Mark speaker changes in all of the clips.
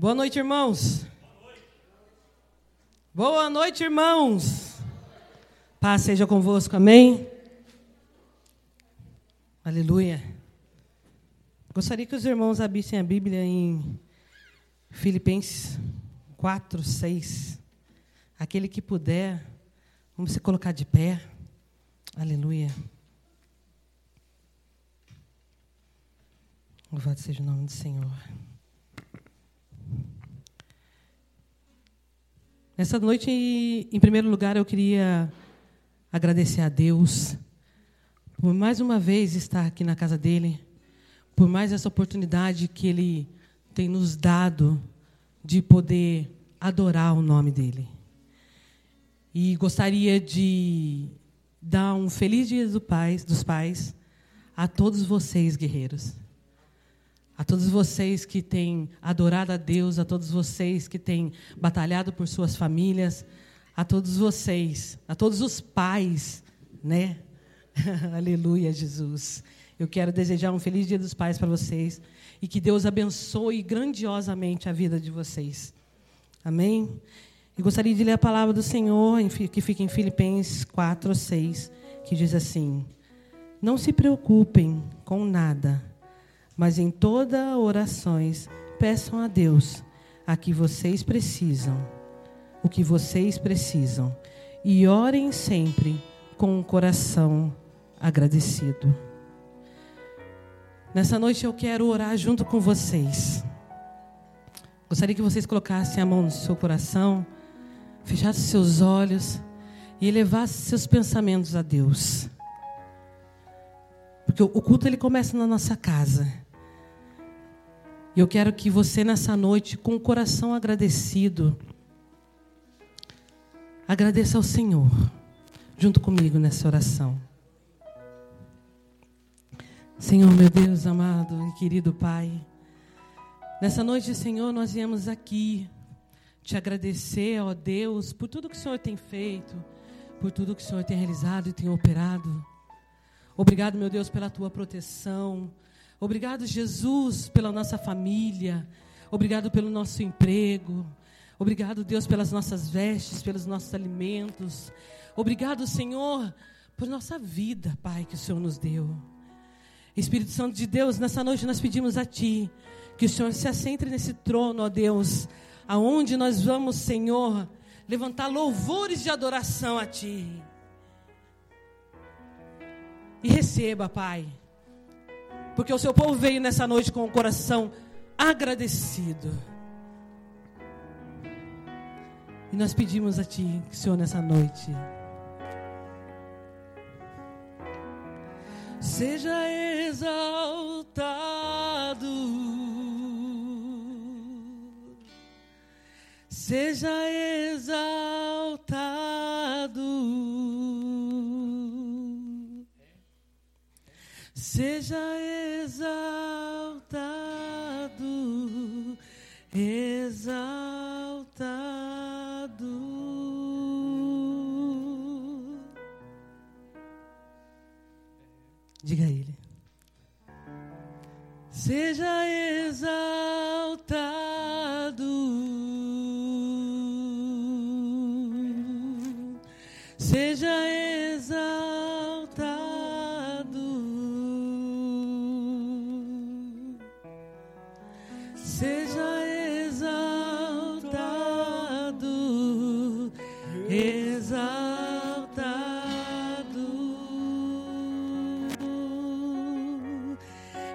Speaker 1: Boa noite, irmãos. Boa noite, irmãos. Paz seja convosco, amém? Aleluia. Gostaria que os irmãos abrissem a Bíblia em Filipenses 4, 6. Aquele que puder, vamos se colocar de pé. Aleluia. Louvado seja o nome do Senhor. Nessa noite, em primeiro lugar, eu queria agradecer a Deus por mais uma vez estar aqui na casa dele, por mais essa oportunidade que ele tem nos dado de poder adorar o nome dele. E gostaria de dar um feliz dia do pais, dos pais a todos vocês, guerreiros a todos vocês que têm adorado a Deus, a todos vocês que têm batalhado por suas famílias, a todos vocês, a todos os pais, né? Aleluia, Jesus. Eu quero desejar um feliz Dia dos Pais para vocês e que Deus abençoe grandiosamente a vida de vocês. Amém? E gostaria de ler a palavra do Senhor, que fica em Filipenses 4, 6, que diz assim: Não se preocupem com nada mas em toda orações peçam a Deus a que vocês precisam, o que vocês precisam, e orem sempre com um coração agradecido. Nessa noite eu quero orar junto com vocês. Gostaria que vocês colocassem a mão no seu coração, fechassem seus olhos e elevassem seus pensamentos a Deus. Porque o culto ele começa na nossa casa. E eu quero que você nessa noite, com o coração agradecido, agradeça ao Senhor, junto comigo nessa oração. Senhor, meu Deus amado e querido Pai, nessa noite, Senhor, nós viemos aqui te agradecer, ó Deus, por tudo que o Senhor tem feito, por tudo que o Senhor tem realizado e tem operado. Obrigado, meu Deus, pela tua proteção, Obrigado, Jesus, pela nossa família. Obrigado pelo nosso emprego. Obrigado, Deus, pelas nossas vestes, pelos nossos alimentos. Obrigado, Senhor, por nossa vida, Pai, que o Senhor nos deu. Espírito Santo de Deus, nessa noite nós pedimos a Ti que o Senhor se assente nesse trono, ó Deus, aonde nós vamos, Senhor, levantar louvores de adoração a Ti. E receba, Pai, porque o seu povo veio nessa noite com o coração agradecido. E nós pedimos a Ti, Senhor, nessa noite. Seja exaltado, seja exaltado. Seja exaltado, exaltado. Diga a ele. Seja exaltado,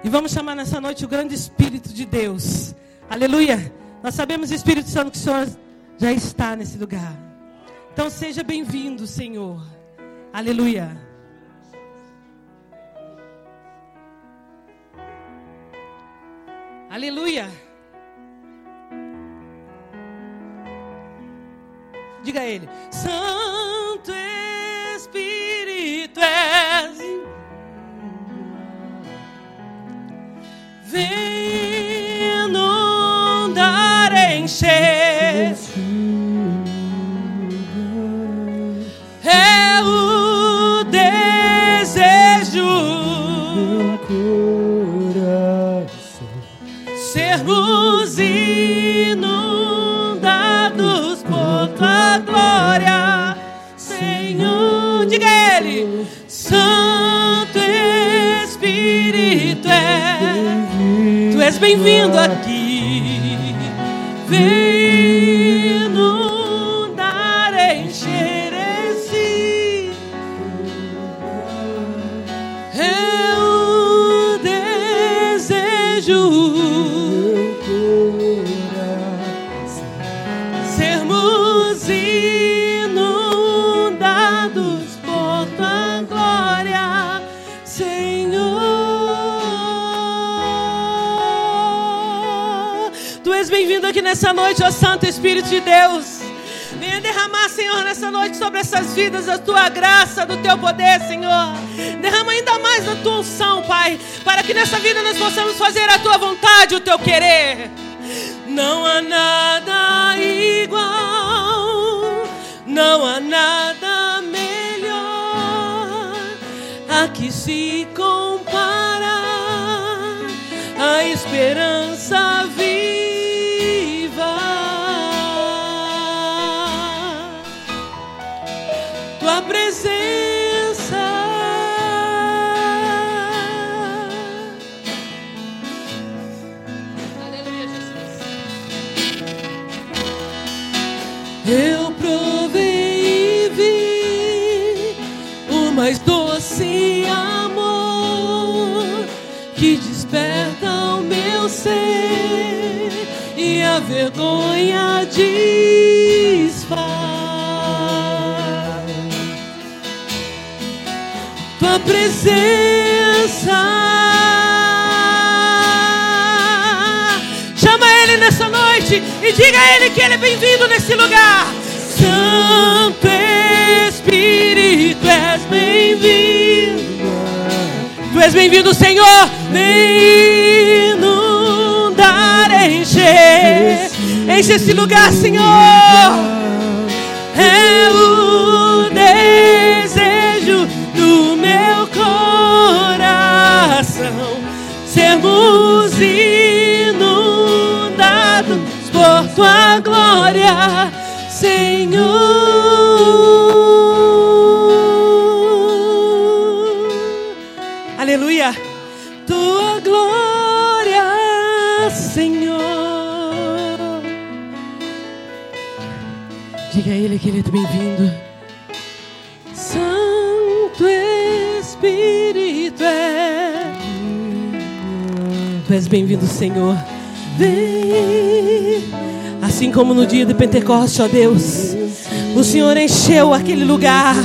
Speaker 1: E vamos chamar nessa noite o grande Espírito de Deus. Aleluia. Nós sabemos, Espírito Santo, que o Senhor já está nesse lugar. Então seja bem-vindo, Senhor. Aleluia. Aleluia. Diga a ele: Santo é, nessa noite, ó Santo Espírito de Deus. Venha derramar, Senhor, nessa noite sobre essas vidas a tua graça, do teu poder, Senhor. Derrama ainda mais da tua unção, Pai, para que nessa vida nós possamos fazer a tua vontade, o teu querer. Não há nada igual, não há nada melhor a que se compara a esperança vergonha desfaz. Tua presença. Chama Ele nessa noite e diga a Ele que Ele é bem-vindo nesse lugar. Santo Espírito, és bem-vindo. Tu és bem-vindo, Senhor. Vem Enche esse lugar, Senhor. É o desejo do meu coração sermos inundados por tua glória, Diga a Ele que Ele é bem-vindo. Santo Espírito é. Tu és bem-vindo, Senhor. Vem. Assim como no dia de Pentecostes, ó Deus, o Senhor encheu aquele lugar.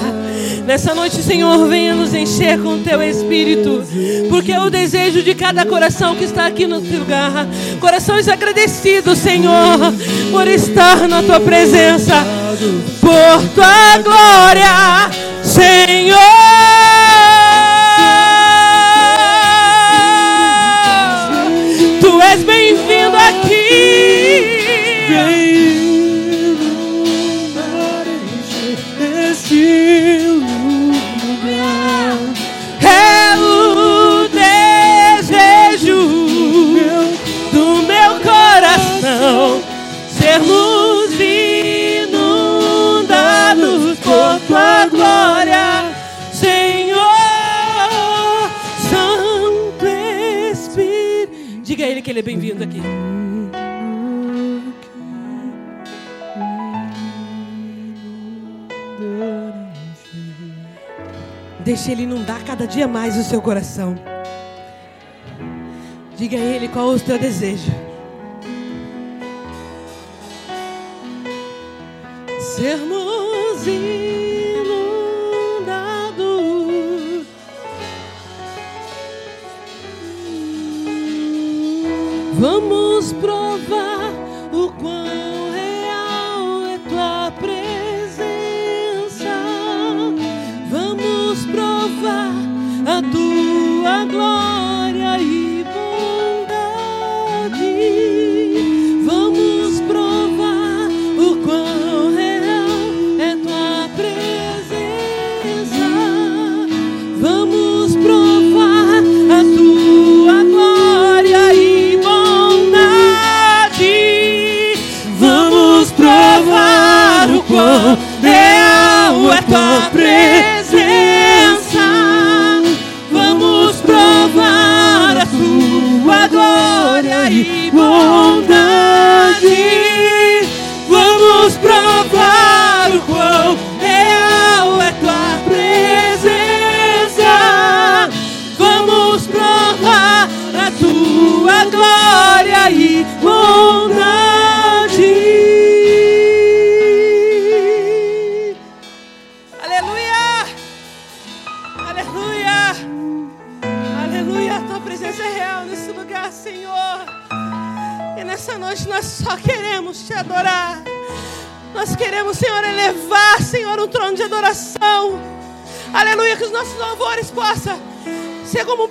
Speaker 1: Nessa noite, Senhor, venha nos encher com o teu Espírito, porque é o desejo de cada coração que está aqui no teu lugar. Corações agradecidos, Senhor, por estar na tua presença, por tua glória, Senhor. Tu és bem-vindo aqui. Aqui. Deixe Ele inundar cada dia mais o seu coração. Diga a Ele qual é o teu desejo. Sermos Vamos provar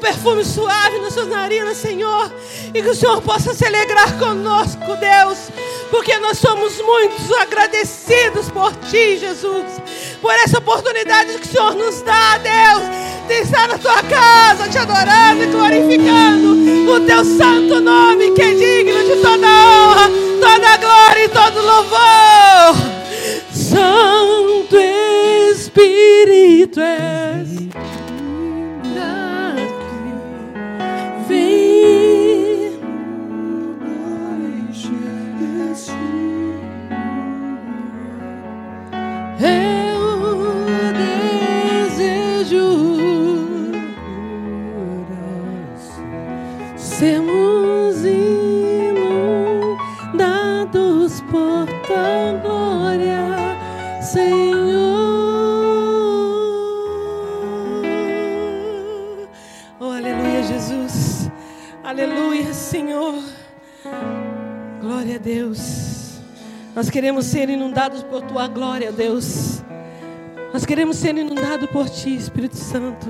Speaker 1: perfume suave nas suas narinas, Senhor. E que o Senhor possa se alegrar conosco, Deus. Porque nós somos muito agradecidos por Ti, Jesus. Por essa oportunidade que o Senhor nos dá, Deus. De estar na Tua casa, te adorando e glorificando o Teu santo nome, que é digno de toda honra, toda glória e todo louvor. Santo Espírito és. Queremos ser inundados por tua glória, Deus. Nós queremos ser inundados por ti, Espírito Santo.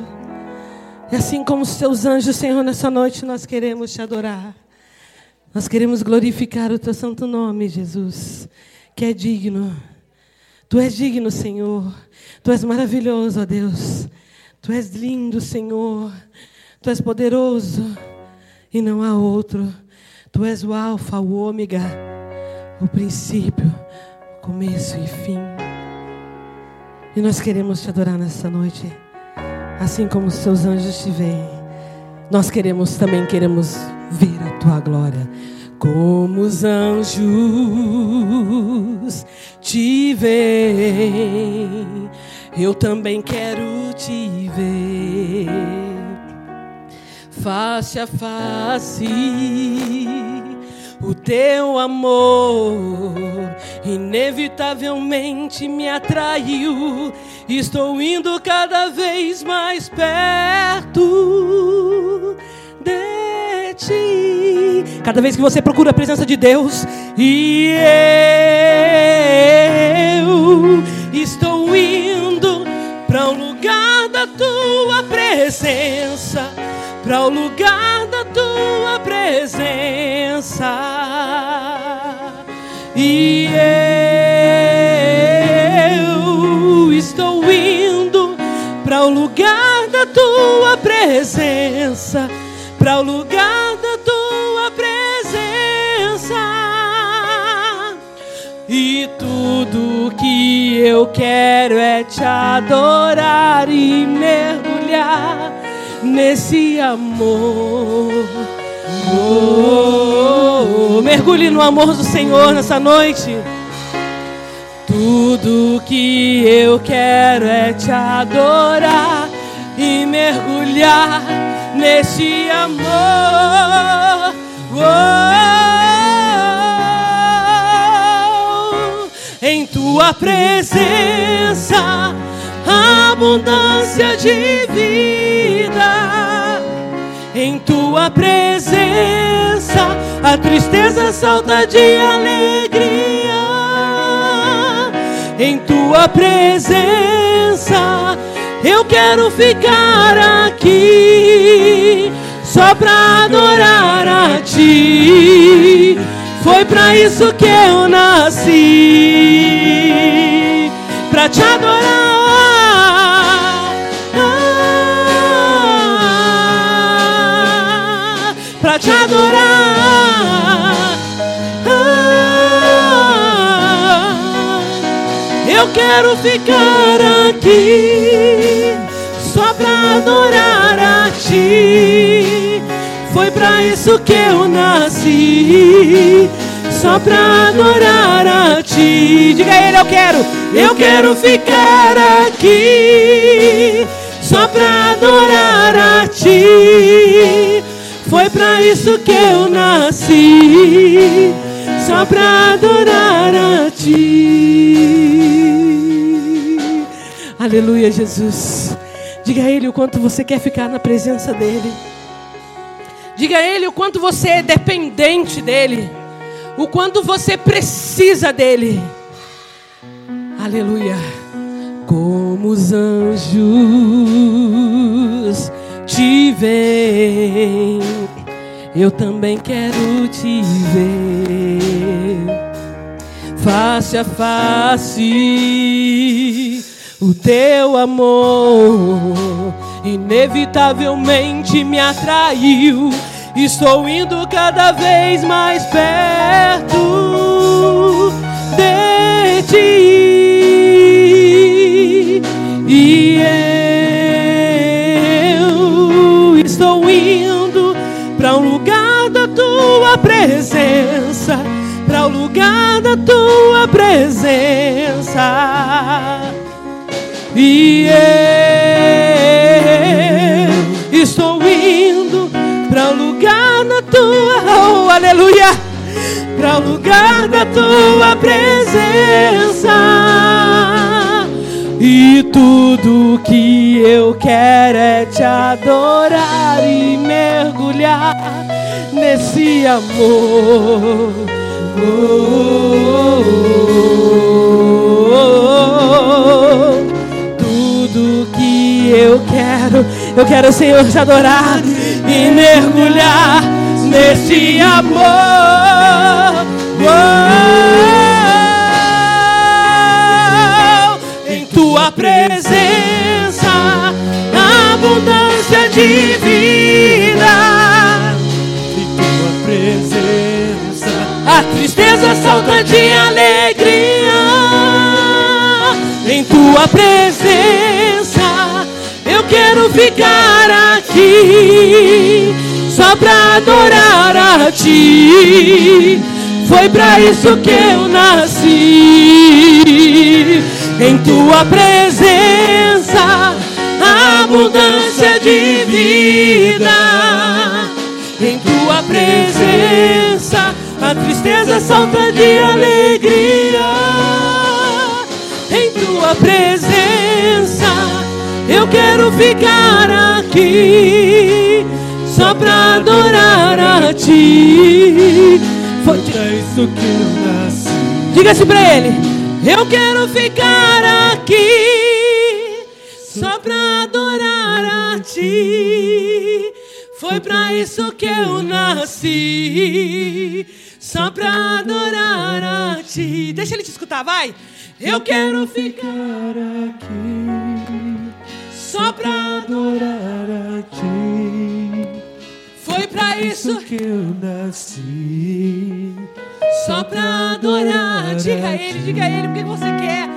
Speaker 1: E assim como os teus anjos, Senhor, nessa noite nós queremos te adorar. Nós queremos glorificar o teu santo nome, Jesus, que é digno. Tu és digno, Senhor. Tu és maravilhoso, ó Deus. Tu és lindo, Senhor. Tu és poderoso e não há outro. Tu és o Alfa, o Ômega o princípio, o começo e fim. E nós queremos te adorar nessa noite, assim como os seus anjos te veem. Nós queremos também queremos ver a tua glória, como os anjos te veem. Eu também quero te ver face a face o teu amor inevitavelmente me atraiu. Estou indo cada vez mais perto de ti. Cada vez que você procura a presença de Deus, e eu estou indo para um lugar da tua presença para o lugar da tua presença. E eu estou indo para o lugar da tua presença, para o lugar da tua presença. E tudo que eu quero é te adorar e mergulhar nesse amor. Oh, mergulhe no amor do Senhor nessa noite. Tudo que eu quero é te adorar e mergulhar nesse amor. Oh, em tua presença, abundância de vida. Em tua presença, a tristeza salta de alegria. Em tua presença, eu quero ficar aqui só pra adorar a ti. Foi para isso que eu nasci, para te adorar. Te adorar. Ah, eu quero ficar aqui só pra adorar a ti. Foi para isso que eu nasci. Só pra adorar a ti. Diga a ele, eu quero, eu quero ficar aqui. Só pra adorar a ti. Foi para isso que eu nasci. Só pra adorar a ti. Aleluia, Jesus. Diga a Ele o quanto você quer ficar na presença dEle. Diga a Ele o quanto você é dependente dEle. O quanto você precisa dEle. Aleluia. Como os anjos te veem, eu também quero te ver. Face a face o teu amor inevitavelmente me atraiu. Estou indo cada vez mais perto de ti. E lugar da tua presença e eu estou indo para o lugar da tua, oh, aleluia, para o lugar da tua presença. E tudo que eu quero é te adorar e mergulhar nesse amor. Oh, oh, oh, tudo que eu quero, eu quero, Senhor, te adorar e mergulhar nesse amor. em tua presença, abundância de vida. Tristeza salta de alegria. Em tua presença, eu quero ficar aqui só pra adorar a ti. Foi pra isso que eu nasci. Em tua presença, abundância de vida. Em tua presença, tristeza salta de alegria. Em tua presença, eu quero ficar aqui só pra adorar a ti. Foi
Speaker 2: é isso que eu nasci.
Speaker 1: Diga-se pra ele: Eu quero ficar aqui só pra adorar a ti. Foi pra isso que eu nasci, só pra adorar a ti. Deixa ele te escutar, vai. Eu quero ficar
Speaker 2: aqui
Speaker 1: só pra
Speaker 2: adorar a ti.
Speaker 1: Foi pra isso
Speaker 2: que eu nasci.
Speaker 1: só pra adorar. Diga a ele, diga a ele o que você quer.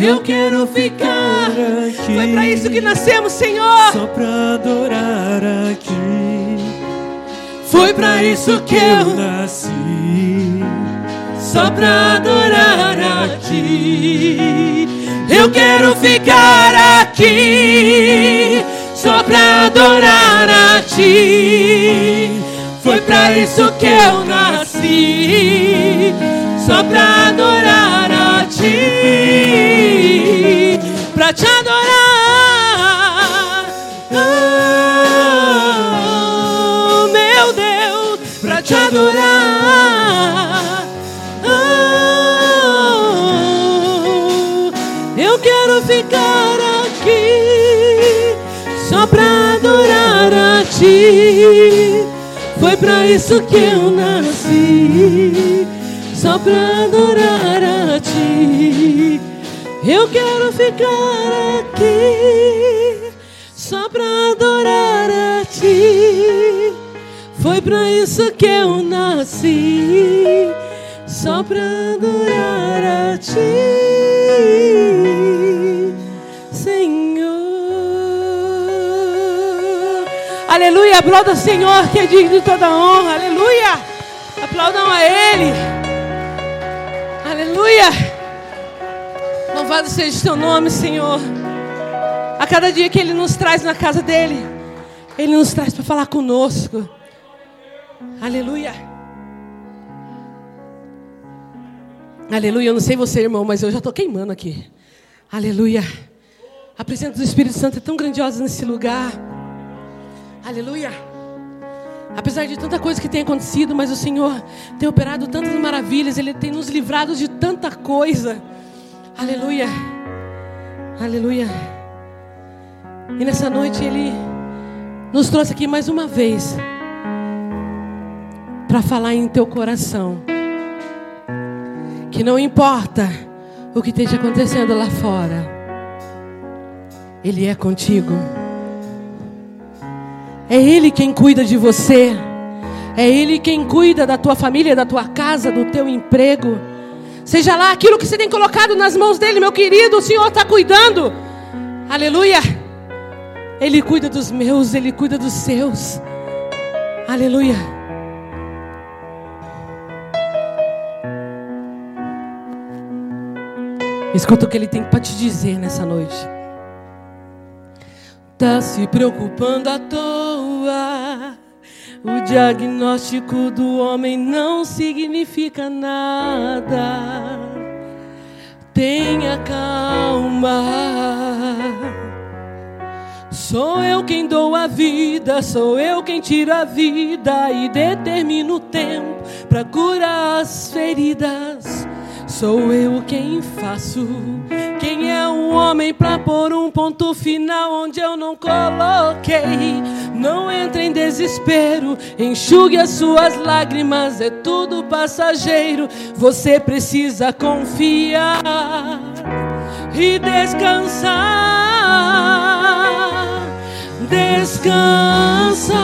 Speaker 1: Eu quero ficar.
Speaker 2: aqui.
Speaker 1: Foi pra isso que nascemos, Senhor.
Speaker 2: Só pra adorar a ti.
Speaker 1: Foi pra isso que
Speaker 2: eu nasci.
Speaker 1: só pra adorar a ti. Eu quero ficar aqui só pra adorar a ti. Foi pra isso que eu nasci, só pra adorar a ti, pra te adorar. Foi pra isso que eu nasci, só pra adorar a ti. Eu quero ficar aqui só pra adorar a ti. Foi pra isso que eu nasci, só pra adorar a ti, Senhor. Aplauda o Senhor que é digno de toda honra. Aleluia. Aplaudam a Ele. Aleluia. Louvado seja o teu nome, Senhor. A cada dia que Ele nos traz na casa dele, Ele nos traz para falar conosco. Aleluia. Aleluia. Eu não sei você, irmão, mas eu já estou queimando aqui. Aleluia. A presença do Espírito Santo é tão grandiosa nesse lugar. Aleluia. Apesar de tanta coisa que tem acontecido, mas o Senhor tem operado tantas maravilhas, Ele tem nos livrado de tanta coisa. Aleluia. Aleluia. E nessa noite Ele nos trouxe aqui mais uma vez para falar em teu coração. Que não importa o que esteja acontecendo lá fora, Ele é contigo. É Ele quem cuida de você. É Ele quem cuida da tua família, da tua casa, do teu emprego. Seja lá aquilo que você tem colocado nas mãos dele, meu querido, o Senhor está cuidando. Aleluia. Ele cuida dos meus, Ele cuida dos seus. Aleluia. Escuta o que Ele tem para te dizer nessa noite. Tá se preocupando à toa. O diagnóstico do homem não significa nada. Tenha calma. Sou eu quem dou a vida, sou eu quem tiro a vida e determino o tempo para curar as feridas. Sou eu quem faço. Quem é o homem para pôr um ponto final onde eu não coloquei? Não entre em desespero, enxugue as suas lágrimas, é tudo passageiro. Você precisa confiar e descansar. Descansa,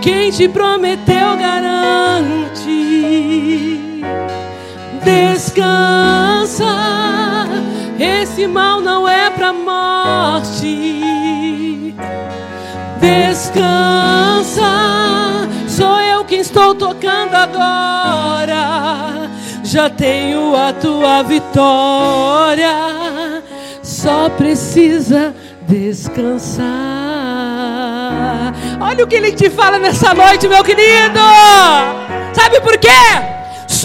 Speaker 1: quem te prometeu garante. Descansa, esse mal não é para morte. Descansa, sou eu quem estou tocando agora. Já tenho a tua vitória, só precisa descansar. Olha o que ele te fala nessa noite, meu querido. Sabe por quê?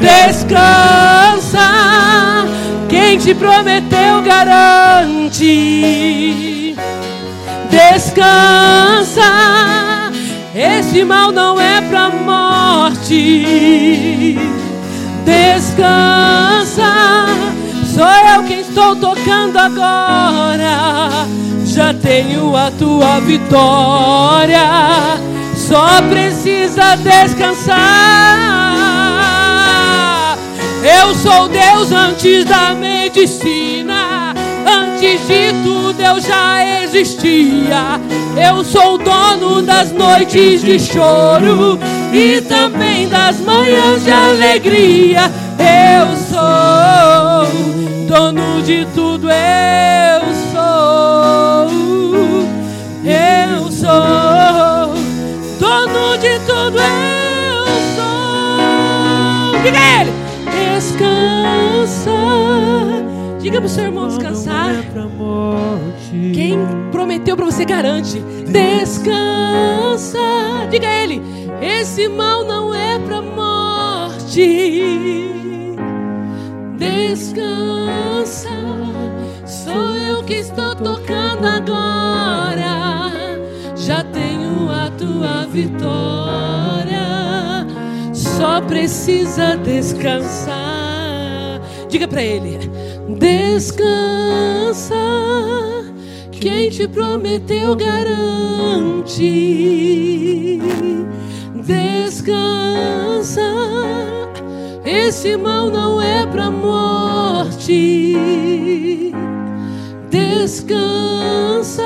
Speaker 1: Descansa, quem te prometeu garante. Descansa, esse mal não é pra morte. Descansa, sou eu quem estou tocando agora. Já tenho a tua vitória, só precisa descansar. Eu sou Deus antes da medicina. Antes de tudo eu já existia. Eu sou dono das noites de choro e também das manhãs de alegria. Eu sou dono de tudo, eu sou. Eu sou dono de tudo, eu sou. Diga ele: descansa. Diga pro seu irmão descansar.
Speaker 2: É.
Speaker 1: Quem prometeu para você garante. Descansa. Diga a ele: esse mal não é para morte. Descansa. Sou eu que estou tocando agora. Já tenho a tua vitória. Só precisa descansar. Diga para ele: descansa Quem te prometeu garante. Descansa. Esse mal não é pra morte. Descansa.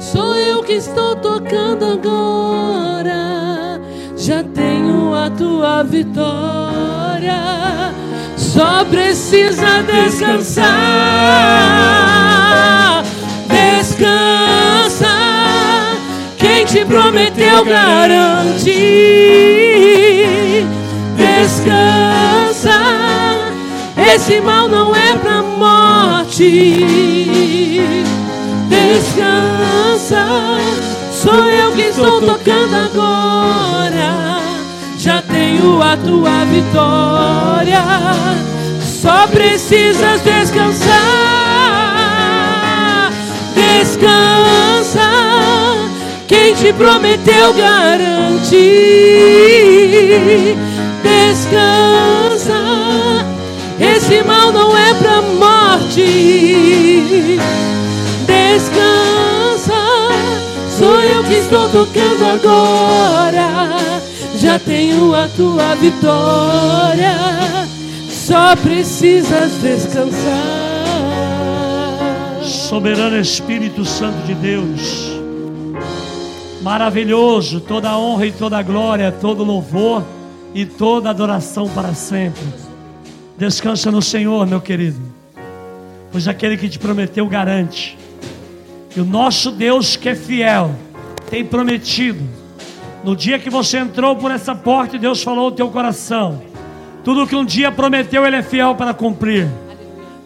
Speaker 1: Sou eu que estou tocando agora. Já tenho a tua vitória. Só precisa descansar. Descansa. Quem te prometeu garante. Descansa. Esse mal não é pra morte. Descansa. Sou eu que estou tocando agora. Tenho a tua vitória. Só precisas descansar. Descansa. Quem te prometeu garante. Descansa. Esse mal não é pra morte. Descansa. Sou eu que estou tocando agora. Já tenho a tua vitória. Só precisas descansar.
Speaker 3: Soberano Espírito Santo de Deus, maravilhoso, toda honra e toda glória, todo louvor e toda adoração para sempre. Descansa no Senhor, meu querido, pois aquele que te prometeu garante. E o nosso Deus que é fiel tem prometido. No dia que você entrou por essa porta, Deus falou ao teu coração. Tudo que um dia prometeu, Ele é fiel para cumprir.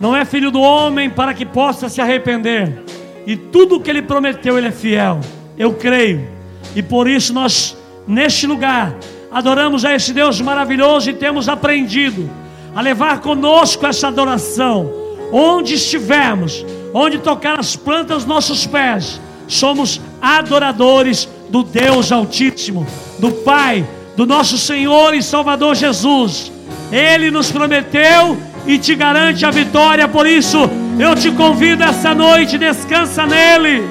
Speaker 3: Não é filho do homem para que possa se arrepender. E tudo que Ele prometeu, Ele é fiel. Eu creio. E por isso nós, neste lugar, adoramos a esse Deus maravilhoso e temos aprendido a levar conosco essa adoração. Onde estivermos, onde tocar as plantas nossos pés, somos adoradores do Deus Altíssimo, do Pai, do nosso Senhor e Salvador Jesus. Ele nos prometeu e te garante a vitória, por isso eu te convido essa noite, descansa nele.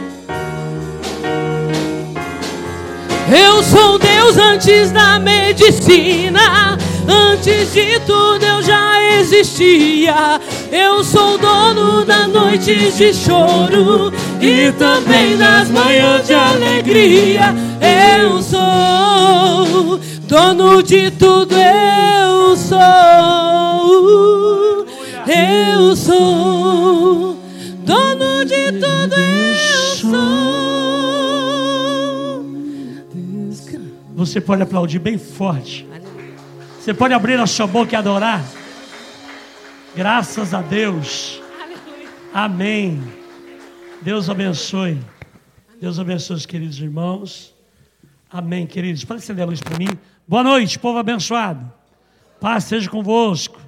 Speaker 1: Eu sou Deus antes da medicina, antes de tudo eu já existia. Eu sou dono das noites de choro e também das manhãs de alegria. Eu sou dono de tudo, eu sou. Eu sou dono de tudo, eu sou.
Speaker 3: Você pode aplaudir bem forte. Você pode abrir a sua boca e adorar. Graças a Deus. Amém. Deus abençoe. Deus abençoe os queridos irmãos. Amém, queridos. Pode acender a luz para mim. Boa noite, povo abençoado. Paz seja convosco.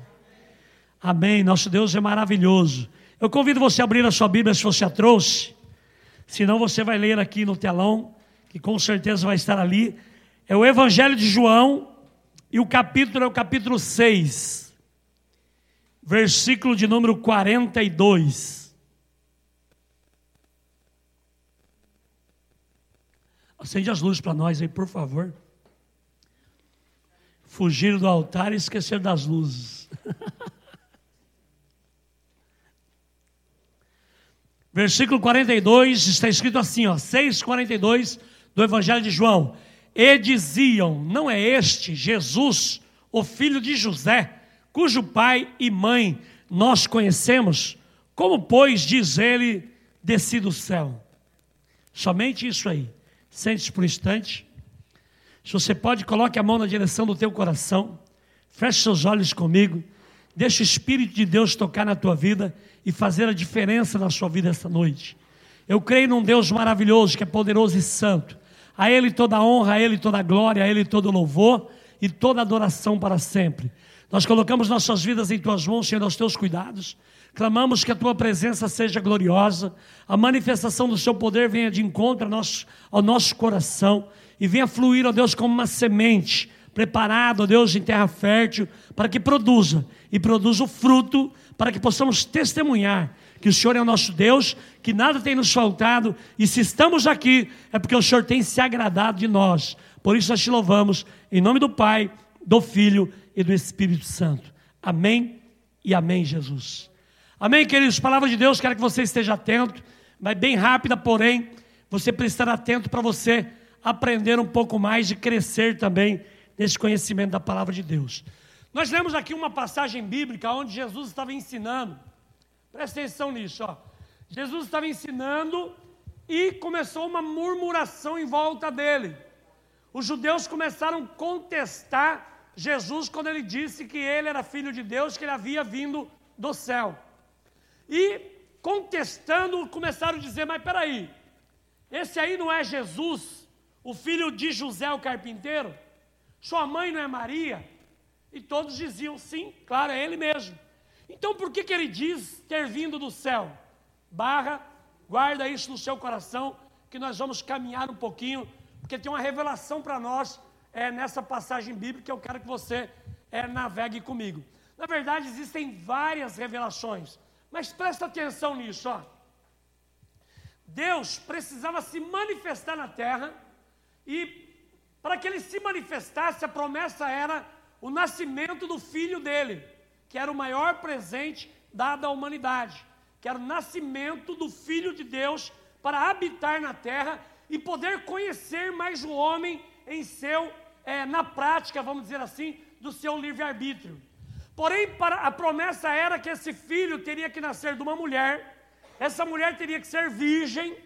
Speaker 3: Amém. Nosso Deus é maravilhoso. Eu convido você a abrir a sua Bíblia se você a trouxe. Senão você vai ler aqui no telão, que com certeza vai estar ali. É o Evangelho de João, e o capítulo é o capítulo 6, versículo de número 42. Acende as luzes para nós aí, por favor. Fugir do altar e esquecer das luzes. Versículo 42 está escrito assim, ó, 6:42 do Evangelho de João. E diziam: Não é este Jesus, o filho de José, cujo pai e mãe nós conhecemos? Como, pois, diz ele, desci do céu? Somente isso aí. Sente-se por um instante. Se você pode, coloque a mão na direção do teu coração. Feche seus olhos comigo. Deixe o Espírito de Deus tocar na tua vida e fazer a diferença na sua vida esta noite. Eu creio num Deus maravilhoso, que é poderoso e santo. A Ele toda honra, a Ele toda glória, a Ele todo louvor e toda adoração para sempre. Nós colocamos nossas vidas em Tuas mãos, Senhor, aos Teus cuidados. Clamamos que a Tua presença seja gloriosa, a manifestação do Seu poder venha de encontro ao nosso, ao nosso coração e venha fluir, ó Deus, como uma semente preparada, ó Deus, em terra fértil, para que produza e produza o fruto, para que possamos testemunhar que o Senhor é o nosso Deus, que nada tem nos faltado, e se estamos aqui, é porque o Senhor tem se agradado de nós. Por isso nós te louvamos, em nome do Pai, do Filho e do Espírito Santo. Amém e amém, Jesus. Amém, queridos? Palavra de Deus, quero que você esteja atento, mas bem rápida, porém, você precisa estar atento para você aprender um pouco mais e crescer também nesse conhecimento da palavra de Deus. Nós lemos aqui uma passagem bíblica onde Jesus estava ensinando Presta atenção nisso, ó. Jesus estava ensinando e começou uma murmuração em volta dele. Os judeus começaram a contestar Jesus quando ele disse que ele era filho de Deus, que ele havia vindo do céu. E contestando, começaram a dizer: Mas peraí, esse aí não é Jesus, o filho de José o carpinteiro? Sua mãe não é Maria? E todos diziam: Sim, claro, é ele mesmo. Então por que, que ele diz ter vindo do céu? Barra, guarda isso no seu coração, que nós vamos caminhar um pouquinho, porque tem uma revelação para nós é, nessa passagem bíblica que eu quero que você é, navegue comigo. Na verdade, existem várias revelações, mas presta atenção nisso. Ó. Deus precisava se manifestar na terra e para que ele se manifestasse, a promessa era o nascimento do filho dele que era o maior presente dado à humanidade, que era o nascimento do Filho de Deus para habitar na terra e poder conhecer mais o homem em seu, é, na prática, vamos dizer assim, do seu livre-arbítrio. Porém, para, a promessa era que esse filho teria que nascer de uma mulher, essa mulher teria que ser virgem,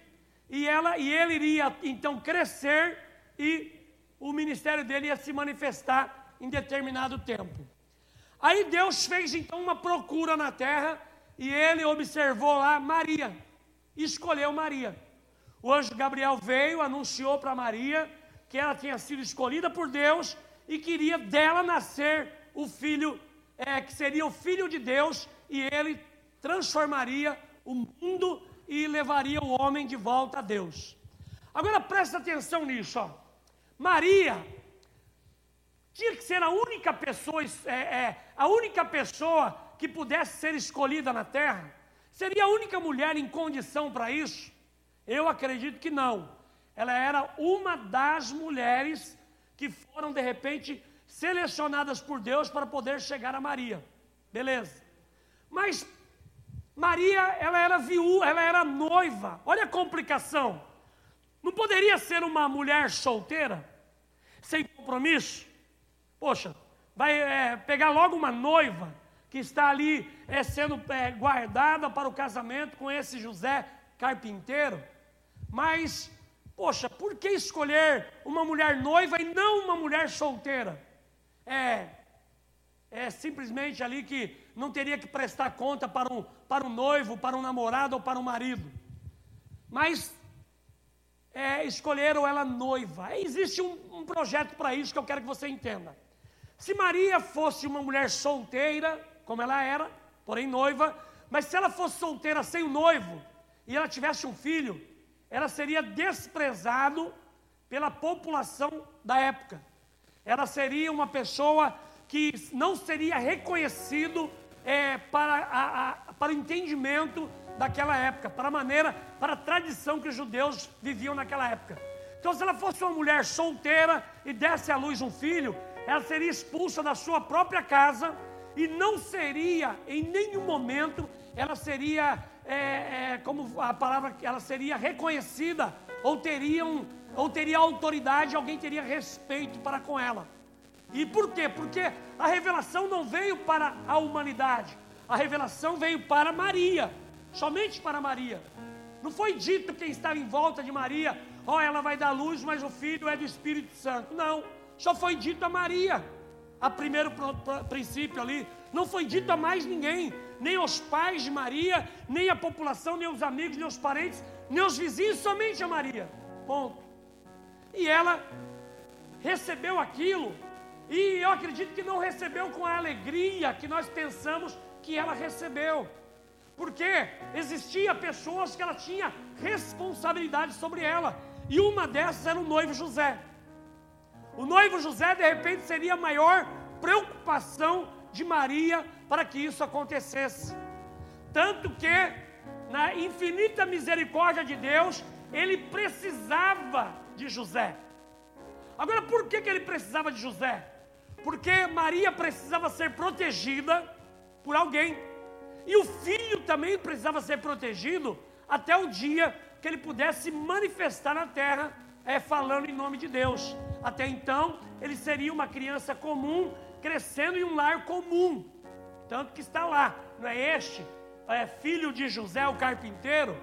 Speaker 3: e, ela, e ele iria então crescer e o ministério dele ia se manifestar em determinado tempo. Aí Deus fez então uma procura na terra e ele observou lá Maria, escolheu Maria. O anjo Gabriel veio, anunciou para Maria que ela tinha sido escolhida por Deus e queria dela nascer o filho, é, que seria o filho de Deus, e ele transformaria o mundo e levaria o homem de volta a Deus. Agora presta atenção nisso, ó. Maria tinha que ser a única pessoa, é, é, a única pessoa que pudesse ser escolhida na terra. Seria a única mulher em condição para isso? Eu acredito que não. Ela era uma das mulheres que foram de repente selecionadas por Deus para poder chegar a Maria. Beleza? Mas Maria, ela era viúva, ela era noiva. Olha a complicação. Não poderia ser uma mulher solteira, sem compromisso? Poxa, vai é, pegar logo uma noiva que está ali é, sendo é, guardada para o casamento com esse José carpinteiro. Mas, poxa, por que escolher uma mulher noiva e não uma mulher solteira? É, é simplesmente ali que não teria que prestar conta para um, para um noivo, para um namorado ou para um marido. Mas é, escolheram ela noiva. Existe um, um projeto para isso que eu quero que você entenda. Se Maria fosse uma mulher solteira, como ela era, porém noiva, mas se ela fosse solteira sem o noivo e ela tivesse um filho, ela seria desprezado pela população da época. Ela seria uma pessoa que não seria reconhecido é, para, a, a, para o entendimento daquela época, para a maneira, para a tradição que os judeus viviam naquela época. Então, se ela fosse uma mulher solteira e desse à luz um filho, ela seria expulsa da sua própria casa e não seria, em nenhum momento, ela seria, é, é, como a palavra, ela seria reconhecida ou teria, um, ou teria autoridade, alguém teria respeito para com ela. E por quê? Porque a revelação não veio para a humanidade, a revelação veio para Maria, somente para Maria. Não foi dito quem estava em volta de Maria, ó, oh, ela vai dar luz, mas o filho é do Espírito Santo. Não só foi dito a Maria, a primeiro princípio ali. Não foi dito a mais ninguém, nem aos pais de Maria, nem a população, nem os amigos, nem os parentes, nem os vizinhos, somente a Maria. Ponto. E ela recebeu aquilo, e eu acredito que não recebeu com a alegria que nós pensamos que ela recebeu. Porque existia pessoas que ela tinha responsabilidade sobre ela, e uma dessas era o noivo José. O noivo José, de repente, seria a maior preocupação de Maria para que isso acontecesse. Tanto que na infinita misericórdia de Deus, ele precisava de José. Agora, por que, que ele precisava de José? Porque Maria precisava ser protegida por alguém. E o filho também precisava ser protegido até o dia que ele pudesse manifestar na terra, é, falando em nome de Deus. Até então, ele seria uma criança comum, crescendo em um lar comum. Tanto que está lá, não é este, é filho de José, o carpinteiro?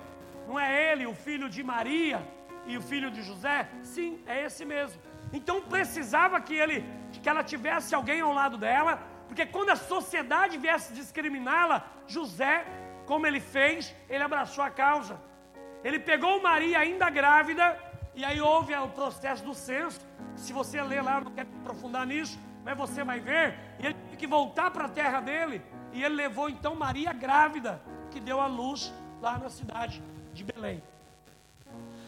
Speaker 3: Não é ele, o filho de Maria e o filho de José? Sim, é esse mesmo. Então precisava que ele, que ela tivesse alguém ao lado dela, porque quando a sociedade viesse discriminá-la, José, como ele fez, ele abraçou a causa. Ele pegou Maria ainda grávida, e aí houve o processo do censo. Se você ler lá, não quero aprofundar nisso, mas você vai ver. E ele teve que voltar para a terra dele. E ele levou então Maria grávida, que deu a luz lá na cidade de Belém.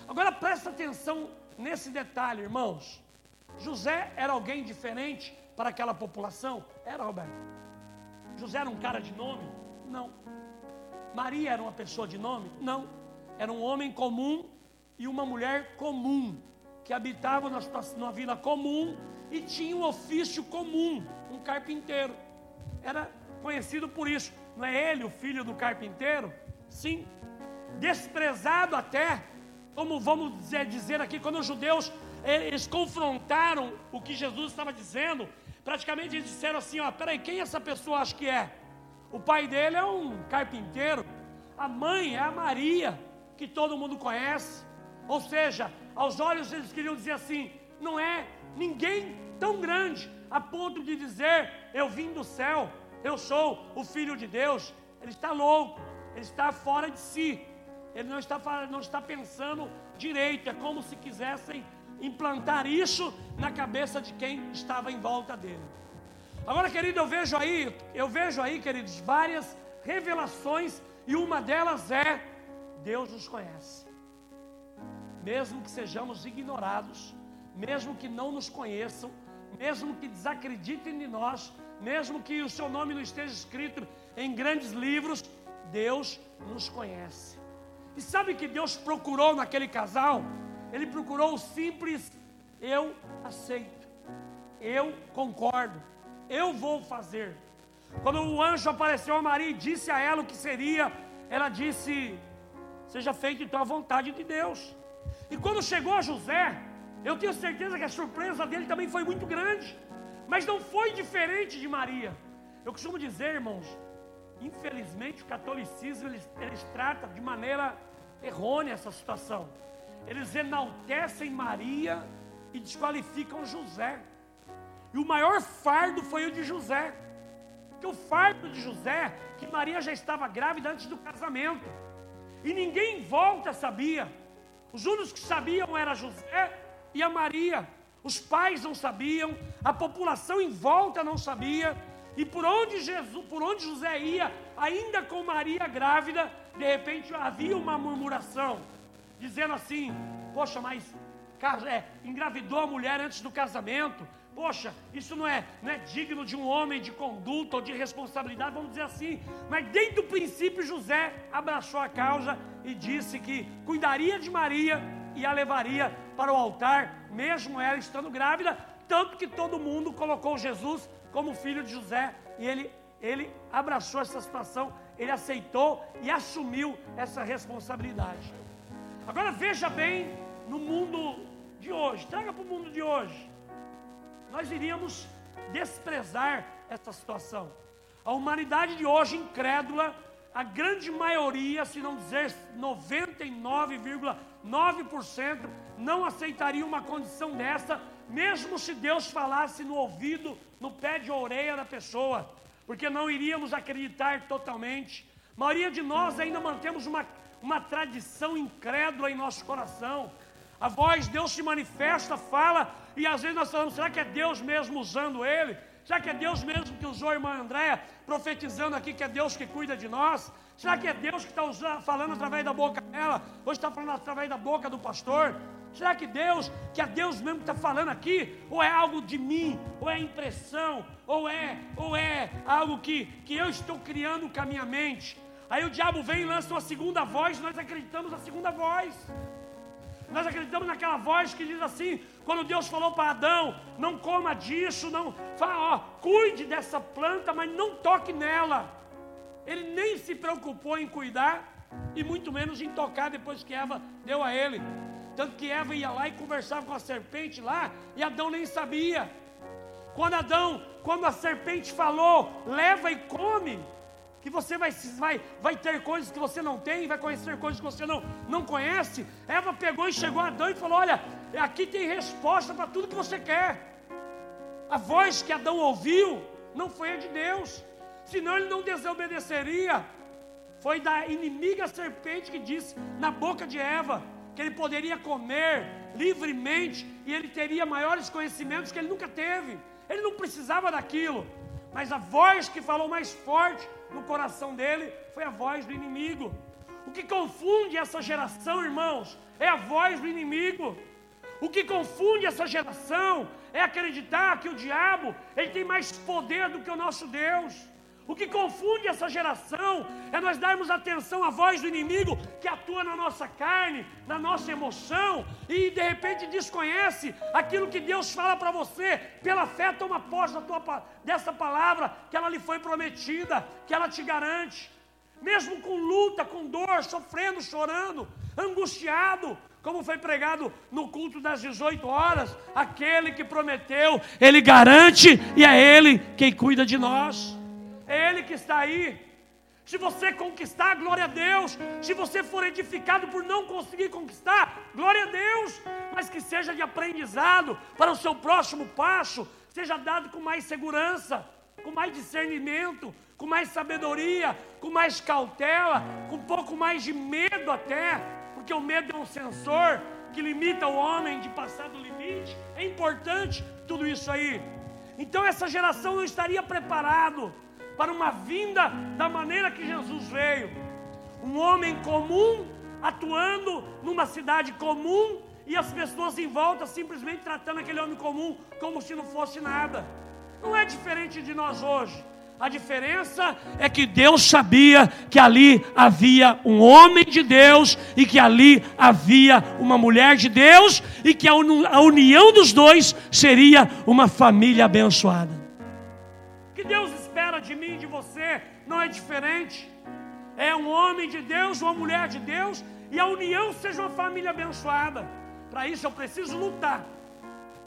Speaker 3: Agora presta atenção nesse detalhe, irmãos. José era alguém diferente para aquela população? Era, Roberto. José era um cara de nome? Não. Maria era uma pessoa de nome? Não. Era um homem comum e uma mulher comum, que habitavam numa vila comum e tinha um ofício comum, um carpinteiro. Era conhecido por isso. Não é ele o filho do carpinteiro? Sim. Desprezado até, como vamos dizer, dizer aqui, quando os judeus eles confrontaram o que Jesus estava dizendo, praticamente eles disseram assim: ó, peraí, quem essa pessoa acha que é? O pai dele é um carpinteiro, a mãe é a Maria, que todo mundo conhece. Ou seja, aos olhos eles queriam dizer assim: não é ninguém tão grande a ponto de dizer, eu vim do céu, eu sou o filho de Deus. Ele está louco, ele está fora de si, ele não está, não está pensando direito, é como se quisessem implantar isso na cabeça de quem estava em volta dele. Agora, querido, eu vejo aí, eu vejo aí, queridos, várias revelações e uma delas é Deus nos conhece. Mesmo que sejamos ignorados, mesmo que não nos conheçam, mesmo que desacreditem de nós, mesmo que o seu nome não esteja escrito em grandes livros, Deus nos conhece. E sabe que Deus procurou naquele casal? Ele procurou o simples, eu aceito, eu concordo, eu vou fazer. Quando o anjo apareceu a Maria e disse a ela o que seria, ela disse: Seja feita então a vontade de Deus. E quando chegou José, eu tenho certeza que a surpresa dele também foi muito grande, mas não foi diferente de Maria. Eu costumo dizer, irmãos, infelizmente o catolicismo eles, eles trata de maneira errônea essa situação eles enaltecem Maria e desqualificam José. E o maior fardo foi o de José. Porque o fardo de José, que Maria já estava grávida antes do casamento. E ninguém em volta sabia. Os únicos que sabiam era José e a Maria. Os pais não sabiam, a população em volta não sabia. E por onde Jesus, por onde José ia, ainda com Maria grávida, de repente havia uma murmuração dizendo assim: Poxa, mas é, engravidou a mulher antes do casamento. Poxa, isso não é, não é digno de um homem de conduta ou de responsabilidade, vamos dizer assim. Mas desde o princípio, José abraçou a causa e disse que cuidaria de Maria e a levaria para o altar, mesmo ela estando grávida. Tanto que todo mundo colocou Jesus como filho de José e ele, ele abraçou essa situação, ele aceitou e assumiu essa responsabilidade. Agora veja bem no mundo de hoje, traga para o mundo de hoje. Nós iríamos desprezar essa situação. A humanidade de hoje, incrédula, a grande maioria, se não dizer 99,9%, não aceitaria uma condição dessa, mesmo se Deus falasse no ouvido, no pé de orelha da pessoa, porque não iríamos acreditar totalmente. A maioria de nós ainda mantemos uma uma tradição incrédula em nosso coração. A voz, Deus se manifesta, fala, e às vezes nós falamos: será que é Deus mesmo usando ele? Será que é Deus mesmo que usou a irmã Andréa, profetizando aqui que é Deus que cuida de nós? Será que é Deus que está falando através da boca dela? Hoje está falando através da boca do pastor? Será que Deus, que é Deus mesmo que está falando aqui? Ou é algo de mim? Ou é impressão? Ou é, ou é algo que, que eu estou criando com a minha mente? Aí o diabo vem e lança uma segunda voz, nós acreditamos na segunda voz. Nós acreditamos naquela voz que diz assim: quando Deus falou para Adão, não coma disso, não, fala, ó, cuide dessa planta, mas não toque nela. Ele nem se preocupou em cuidar e muito menos em tocar depois que Eva deu a ele. Tanto que Eva ia lá e conversava com a serpente lá e Adão nem sabia. Quando Adão, quando a serpente falou, leva e come, que você vai, vai, vai ter coisas que você não tem, vai conhecer coisas que você não, não conhece. Eva pegou e chegou a Adão e falou: Olha, aqui tem resposta para tudo que você quer. A voz que Adão ouviu não foi a de Deus, senão ele não desobedeceria. Foi da inimiga serpente que disse na boca de Eva que ele poderia comer livremente e ele teria maiores conhecimentos que ele nunca teve. Ele não precisava daquilo, mas a voz que falou mais forte no coração dele foi a voz do inimigo. O que confunde essa geração, irmãos, é a voz do inimigo. O que confunde essa geração é acreditar que o diabo ele tem mais poder do que o nosso Deus. O que confunde essa geração é nós darmos atenção à voz do inimigo que atua na nossa carne, na nossa emoção e de repente desconhece aquilo que Deus fala para você. Pela fé, toma posse tua, dessa palavra que ela lhe foi prometida, que ela te garante. Mesmo com luta, com dor, sofrendo, chorando, angustiado, como foi pregado no culto das 18 horas, aquele que prometeu, ele garante e é ele quem cuida de nós. É Ele que está aí. Se você conquistar, glória a Deus. Se você for edificado por não conseguir conquistar, glória a Deus. Mas que seja de aprendizado para o seu próximo passo, seja dado com mais segurança, com mais discernimento, com mais sabedoria, com mais cautela, com um pouco mais de medo até, porque o medo é um sensor que limita o homem de passar do limite. É importante tudo isso aí. Então essa geração não estaria preparado para uma vinda da maneira que Jesus veio. Um homem comum atuando numa cidade comum e as pessoas em volta simplesmente tratando aquele homem comum como se não fosse nada. Não é diferente de nós hoje. A diferença é que Deus sabia que ali havia um homem de Deus e que ali havia uma mulher de Deus e que a união dos dois seria uma família abençoada. Que Deus espera de mim e de você não é diferente. É um homem de Deus, uma mulher de Deus, e a união seja uma família abençoada. Para isso eu preciso lutar.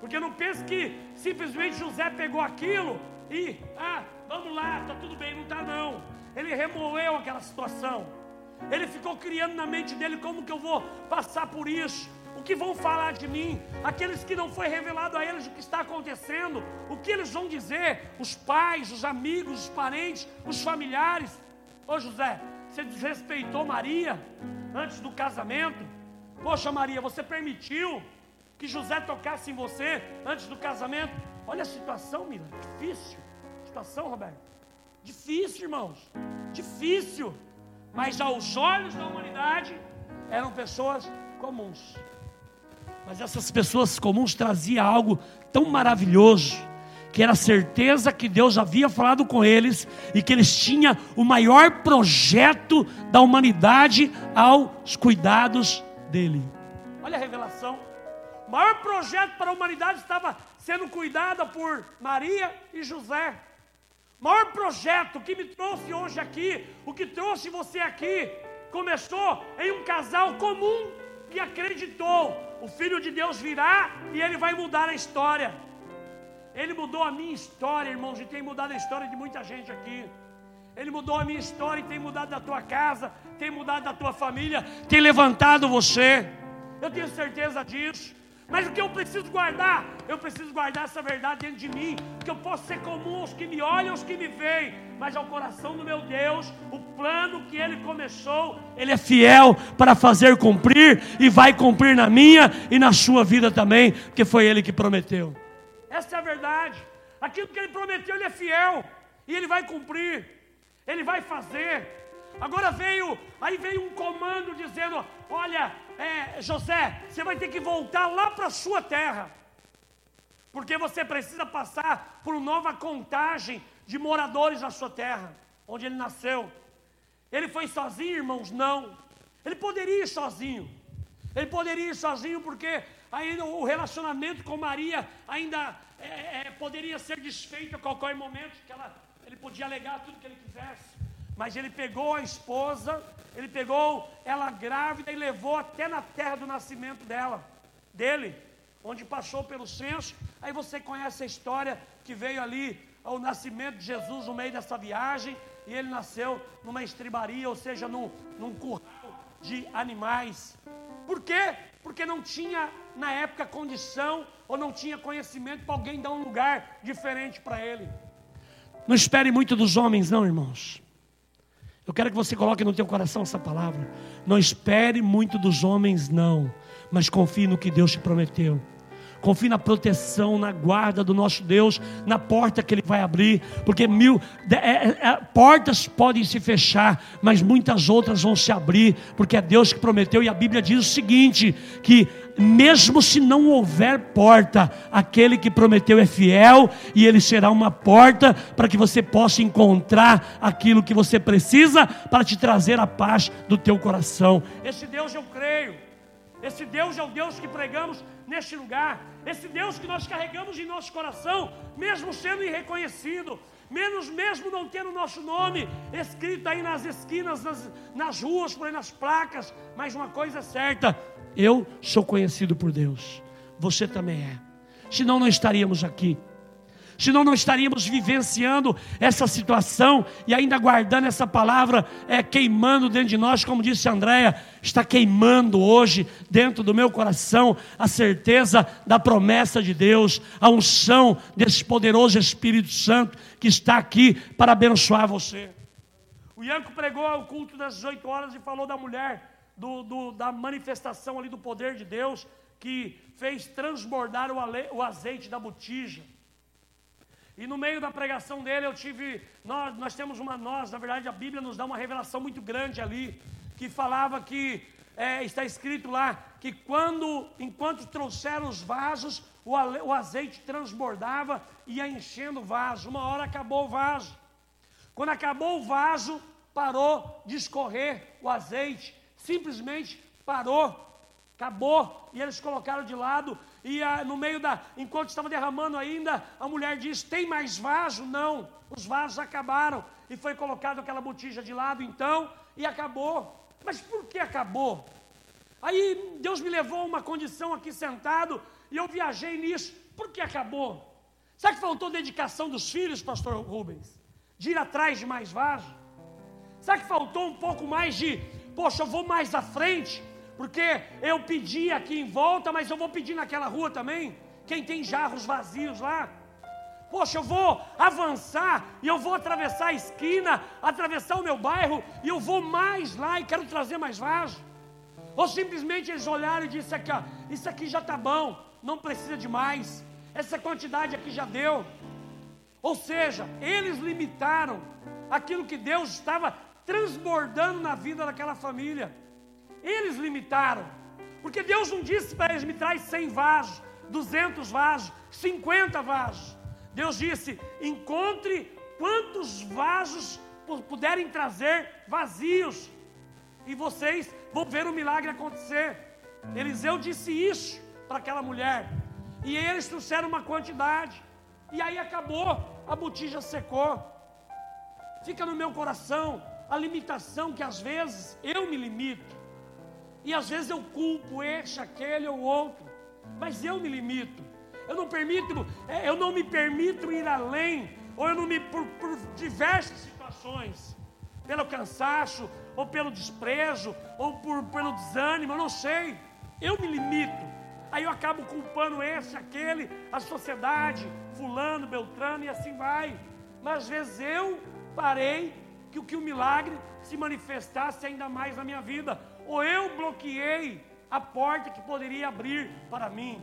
Speaker 3: Porque não pense que simplesmente José pegou aquilo e, ah, vamos lá, está tudo bem, não está não. Ele remoeu aquela situação. Ele ficou criando na mente dele como que eu vou passar por isso o que vão falar de mim, aqueles que não foi revelado a eles o que está acontecendo, o que eles vão dizer, os pais, os amigos, os parentes, os familiares. Ô José, você desrespeitou Maria antes do casamento? Poxa, Maria, você permitiu que José tocasse em você antes do casamento? Olha a situação, Mila, difícil. Situação, Roberto. Difícil, irmãos. Difícil. Mas aos olhos da humanidade eram pessoas comuns. Mas essas pessoas comuns traziam algo tão maravilhoso, que era a certeza que Deus havia falado com eles e que eles tinham o maior projeto da humanidade aos cuidados dele. Olha a revelação. O maior projeto para a humanidade estava sendo cuidada por Maria e José. Maior projeto que me trouxe hoje aqui, o que trouxe você aqui, começou em um casal comum que acreditou o Filho de Deus virá e ele vai mudar a história. Ele mudou a minha história, irmãos, e tem mudado a história de muita gente aqui. Ele mudou a minha história e tem mudado da tua casa, tem mudado da tua família, tem levantado você. Eu tenho certeza disso. Mas o que eu preciso guardar? Eu preciso guardar essa verdade dentro de mim, que eu posso ser comum aos que me olham, aos que me veem, mas ao coração do meu Deus, o plano que Ele começou, Ele é fiel para fazer cumprir e vai cumprir na minha e na sua vida também, porque foi Ele que prometeu. Essa é a verdade. Aquilo que Ele prometeu, Ele é fiel e Ele vai cumprir, Ele vai fazer. Agora veio, aí veio um comando dizendo: Olha, é, José, você vai ter que voltar lá para a sua terra, porque você precisa passar por nova contagem de moradores na sua terra, onde ele nasceu. Ele foi sozinho, irmãos? Não. Ele poderia ir sozinho. Ele poderia ir sozinho porque ainda o relacionamento com Maria ainda é, é, poderia ser desfeito a qualquer momento, que ela, ele podia alegar tudo que ele quisesse. Mas ele pegou a esposa, ele pegou ela grávida e levou até na terra do nascimento dela, dele, onde passou pelo censo. Aí você conhece a história que veio ali ao nascimento de Jesus no meio dessa viagem, e ele nasceu numa estribaria, ou seja, num, num curral de animais. Por quê? Porque não tinha na época condição ou não tinha conhecimento para alguém dar um lugar diferente para ele. Não espere muito dos homens, não, irmãos. Eu quero que você coloque no teu coração essa palavra. Não espere muito dos homens, não, mas confie no que Deus te prometeu. Confie na proteção, na guarda do nosso Deus, na porta que Ele vai abrir, porque mil é, é, é, portas podem se fechar, mas muitas outras vão se abrir, porque é Deus que prometeu. E a Bíblia diz o seguinte: que mesmo se não houver porta, aquele que prometeu é fiel e ele será uma porta para que você possa encontrar aquilo que você precisa para te trazer a paz do teu coração. Esse Deus eu creio. Esse Deus é o Deus que pregamos neste lugar, esse Deus que nós carregamos em nosso coração, mesmo sendo irreconhecido, menos mesmo não tendo nosso nome escrito aí nas esquinas, nas, nas ruas, por aí nas placas, mas uma coisa é certa: eu sou conhecido por Deus, você também é, senão não estaríamos aqui senão não estaríamos vivenciando essa situação e ainda guardando essa palavra é, queimando dentro de nós, como disse Andréia, está queimando hoje dentro do meu coração a certeza da promessa de Deus, a unção desse poderoso Espírito Santo que está aqui para abençoar você. O Ianco pregou ao culto das 18 horas e falou da mulher, do, do, da manifestação ali do poder de Deus que fez transbordar o, ale, o azeite da botija. E no meio da pregação dele eu tive, nós, nós temos uma, nós, na verdade a Bíblia nos dá uma revelação muito grande ali, que falava que, é, está escrito lá, que quando, enquanto trouxeram os vasos, o, o azeite transbordava e ia enchendo o vaso. Uma hora acabou o vaso. Quando acabou o vaso, parou de escorrer o azeite, simplesmente parou, acabou, e eles colocaram de lado e a, no meio da, enquanto estava derramando ainda, a mulher disse: Tem mais vaso? Não, os vasos acabaram. E foi colocado aquela botija de lado então, e acabou. Mas por que acabou? Aí Deus me levou a uma condição aqui sentado, e eu viajei nisso. Por que acabou? Será que faltou dedicação dos filhos, pastor Rubens? De ir atrás de mais vaso? Será que faltou um pouco mais de, poxa, eu vou mais à frente? Porque eu pedi aqui em volta, mas eu vou pedir naquela rua também. Quem tem jarros vazios lá? Poxa, eu vou avançar e eu vou atravessar a esquina, atravessar o meu bairro e eu vou mais lá e quero trazer mais vaso. Ou simplesmente eles olharam e disseram aqui, ó, isso aqui já está bom, não precisa de mais. Essa quantidade aqui já deu. Ou seja, eles limitaram aquilo que Deus estava transbordando na vida daquela família. Eles limitaram. Porque Deus não disse para eles: me traz 100 vasos, 200 vasos, 50 vasos. Deus disse: encontre quantos vasos puderem trazer vazios, e vocês vão ver o milagre acontecer. Eliseu disse isso para aquela mulher, e eles trouxeram uma quantidade, e aí acabou, a botija secou. Fica no meu coração a limitação que às vezes eu me limito. E às vezes eu culpo este, aquele ou outro, mas eu me limito. Eu não permito, é, eu não me permito ir além, ou eu não me por, por diversas situações, pelo cansaço, ou pelo desprezo, ou por, pelo desânimo, eu não sei. Eu me limito. Aí eu acabo culpando esse, aquele, a sociedade, fulano, beltrano e assim vai. Mas às vezes eu parei que o que o milagre se manifestasse ainda mais na minha vida ou eu bloqueei a porta que poderia abrir para mim.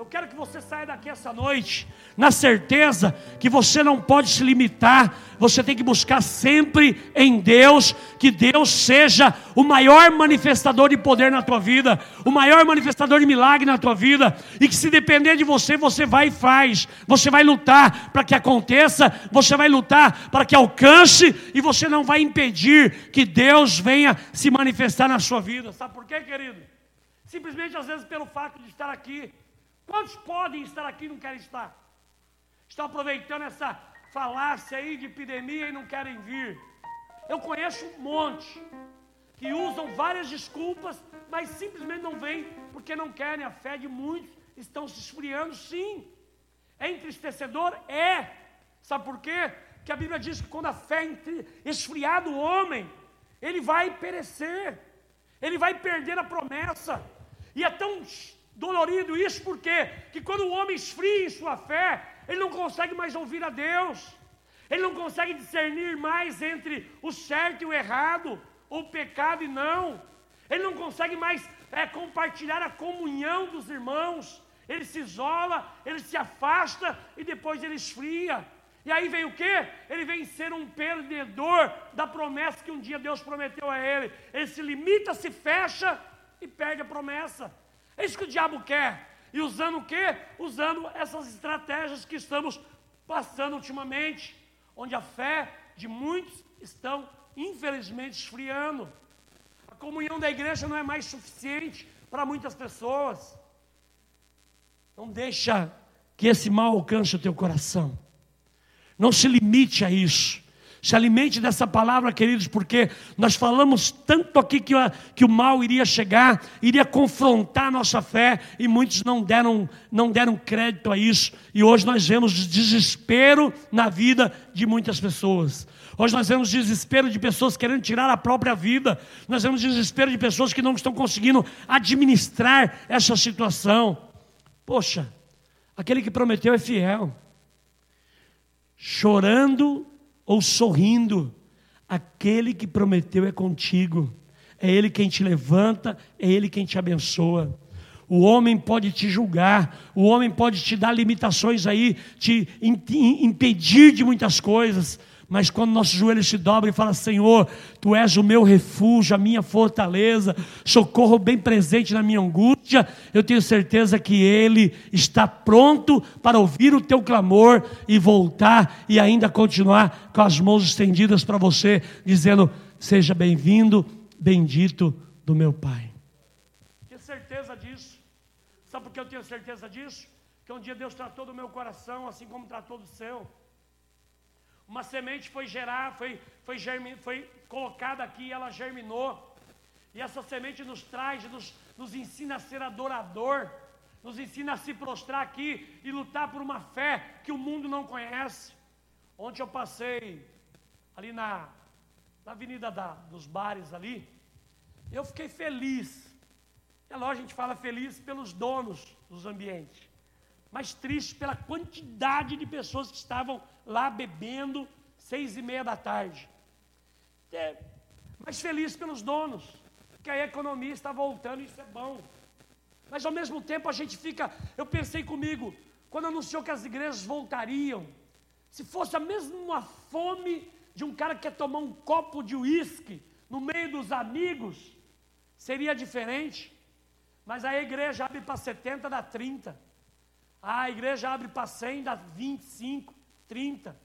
Speaker 3: Eu quero que você saia daqui essa noite, na certeza que você não pode se limitar, você tem que buscar sempre em Deus, que Deus seja o maior manifestador de poder na tua vida, o maior manifestador de milagre na tua vida, e que se depender de você, você vai e faz, você vai lutar para que aconteça, você vai lutar para que alcance, e você não vai impedir que Deus venha se manifestar na sua vida. Sabe por quê, querido? Simplesmente às vezes pelo fato de estar aqui. Quantos podem estar aqui e não querem estar? Estão aproveitando essa falácia aí de epidemia e não querem vir. Eu conheço um monte que usam várias desculpas, mas simplesmente não vêm porque não querem. A fé de muitos estão se esfriando, sim. É entristecedor? É. Sabe por quê? Porque a Bíblia diz que quando a fé esfriar do homem, ele vai perecer, ele vai perder a promessa. E é tão dolorido isso porque que quando o homem esfria em sua fé, ele não consegue mais ouvir a Deus. Ele não consegue discernir mais entre o certo e o errado, o pecado e não. Ele não consegue mais é, compartilhar a comunhão dos irmãos. Ele se isola, ele se afasta e depois ele esfria. E aí vem o que? Ele vem ser um perdedor da promessa que um dia Deus prometeu a ele. Ele se limita, se fecha e perde a promessa. É isso que o diabo quer. E usando o quê? Usando essas estratégias que estamos passando ultimamente, onde a fé de muitos estão infelizmente esfriando. A comunhão da igreja não é mais suficiente para muitas pessoas. Não deixa que esse mal alcance o teu coração. Não se limite a isso. Se alimente dessa palavra, queridos, porque nós falamos tanto aqui que, que o mal iria chegar, iria confrontar a nossa fé, e muitos não deram, não deram crédito a isso. E hoje nós vemos desespero na vida de muitas pessoas. Hoje nós vemos desespero de pessoas querendo tirar a própria vida. Nós vemos desespero de pessoas que não estão conseguindo administrar essa situação. Poxa, aquele que prometeu é fiel. Chorando ou sorrindo, aquele que prometeu é contigo. É Ele quem te levanta, é Ele quem te abençoa. O homem pode te julgar, o homem pode te dar limitações aí, te impedir de muitas coisas, mas quando nosso joelho se dobra e fala: Senhor, tu és o meu refúgio, a minha fortaleza, socorro bem presente na minha angústia, eu tenho certeza que Ele está pronto para ouvir o teu clamor e voltar e ainda continuar com as mãos estendidas para você, dizendo: Seja bem-vindo, bendito do meu Pai. Tenho certeza disso. Sabe por que eu tenho certeza disso? Que um dia Deus tratou do meu coração, assim como tratou do seu. Uma semente foi gerar, foi, foi, germin, foi colocada aqui e ela germinou. E essa semente nos traz, nos, nos ensina a ser adorador, nos ensina a se prostrar aqui e lutar por uma fé que o mundo não conhece. Ontem eu passei ali na, na avenida da, dos bares ali, eu fiquei feliz. É lógico, a gente fala feliz pelos donos dos ambientes mas triste pela quantidade de pessoas que estavam lá bebendo seis e meia da tarde. É, mas feliz pelos donos, que a economia está voltando, isso é bom. Mas ao mesmo tempo a gente fica, eu pensei comigo, quando anunciou que as igrejas voltariam, se fosse a mesma fome de um cara que quer tomar um copo de uísque no meio dos amigos, seria diferente. Mas a igreja abre para 70, dá 30. Ah, a igreja abre para 100, dá 25, 30.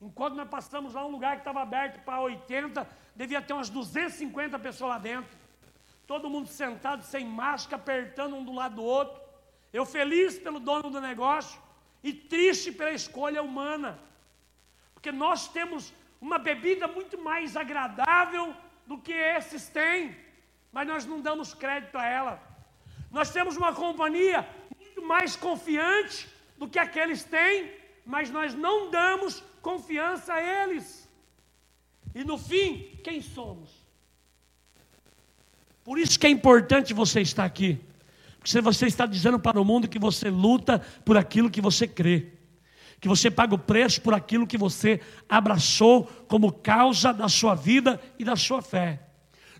Speaker 3: Enquanto nós passamos lá um lugar que estava aberto para 80, devia ter umas 250 pessoas lá dentro. Todo mundo sentado, sem máscara, apertando um do lado do outro. Eu feliz pelo dono do negócio e triste pela escolha humana. Porque nós temos uma bebida muito mais agradável do que esses têm, mas nós não damos crédito a ela. Nós temos uma companhia muito mais confiante do que aqueles têm, mas nós não damos confiança a eles. E no fim, quem somos? Por isso que é importante você estar aqui. Porque você está dizendo para o mundo que você luta por aquilo que você crê. Que você paga o preço por aquilo que você abraçou como causa da sua vida e da sua fé.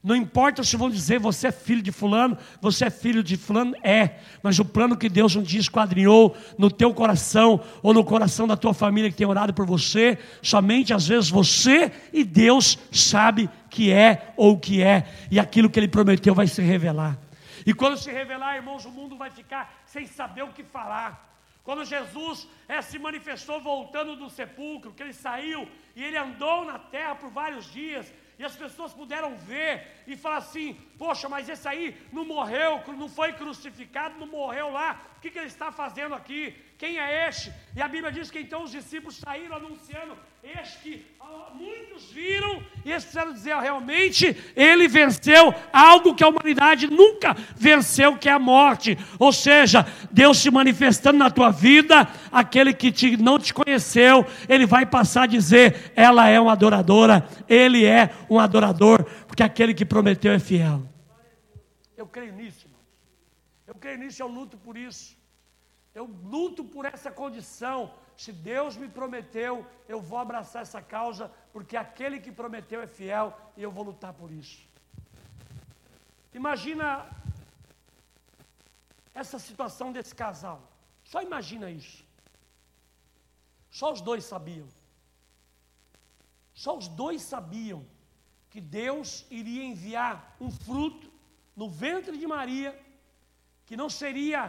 Speaker 3: Não importa se vão dizer você é filho de fulano, você é filho de fulano, é. Mas o plano que Deus um dia esquadrinhou no teu coração ou no coração da tua família que tem orado por você, somente às vezes você e Deus sabe que é ou que é, e aquilo que ele prometeu vai se revelar. E quando se revelar, irmãos, o mundo vai ficar sem saber o que falar. Quando Jesus é, se manifestou voltando do sepulcro, que ele saiu e ele andou na terra por vários dias, e as pessoas puderam ver e falar assim: Poxa, mas esse aí não morreu, não foi crucificado, não morreu lá, o que, que ele está fazendo aqui? Quem é este? E a Bíblia diz que então os discípulos saíram anunciando: Este que muitos viram e eles precisaram dizer: realmente ele venceu algo que a humanidade nunca venceu, que é a morte. Ou seja, Deus se manifestando na tua vida, aquele que te, não te conheceu, ele vai passar a dizer: ela é uma adoradora, ele é um adorador, porque aquele que prometeu é fiel. Eu creio nisso, irmão. Eu creio nisso, eu luto por isso. Eu luto por essa condição. Se Deus me prometeu, eu vou abraçar essa causa, porque aquele que prometeu é fiel e eu vou lutar por isso. Imagina essa situação desse casal. Só imagina isso. Só os dois sabiam. Só os dois sabiam que Deus iria enviar um fruto no ventre de Maria, que não seria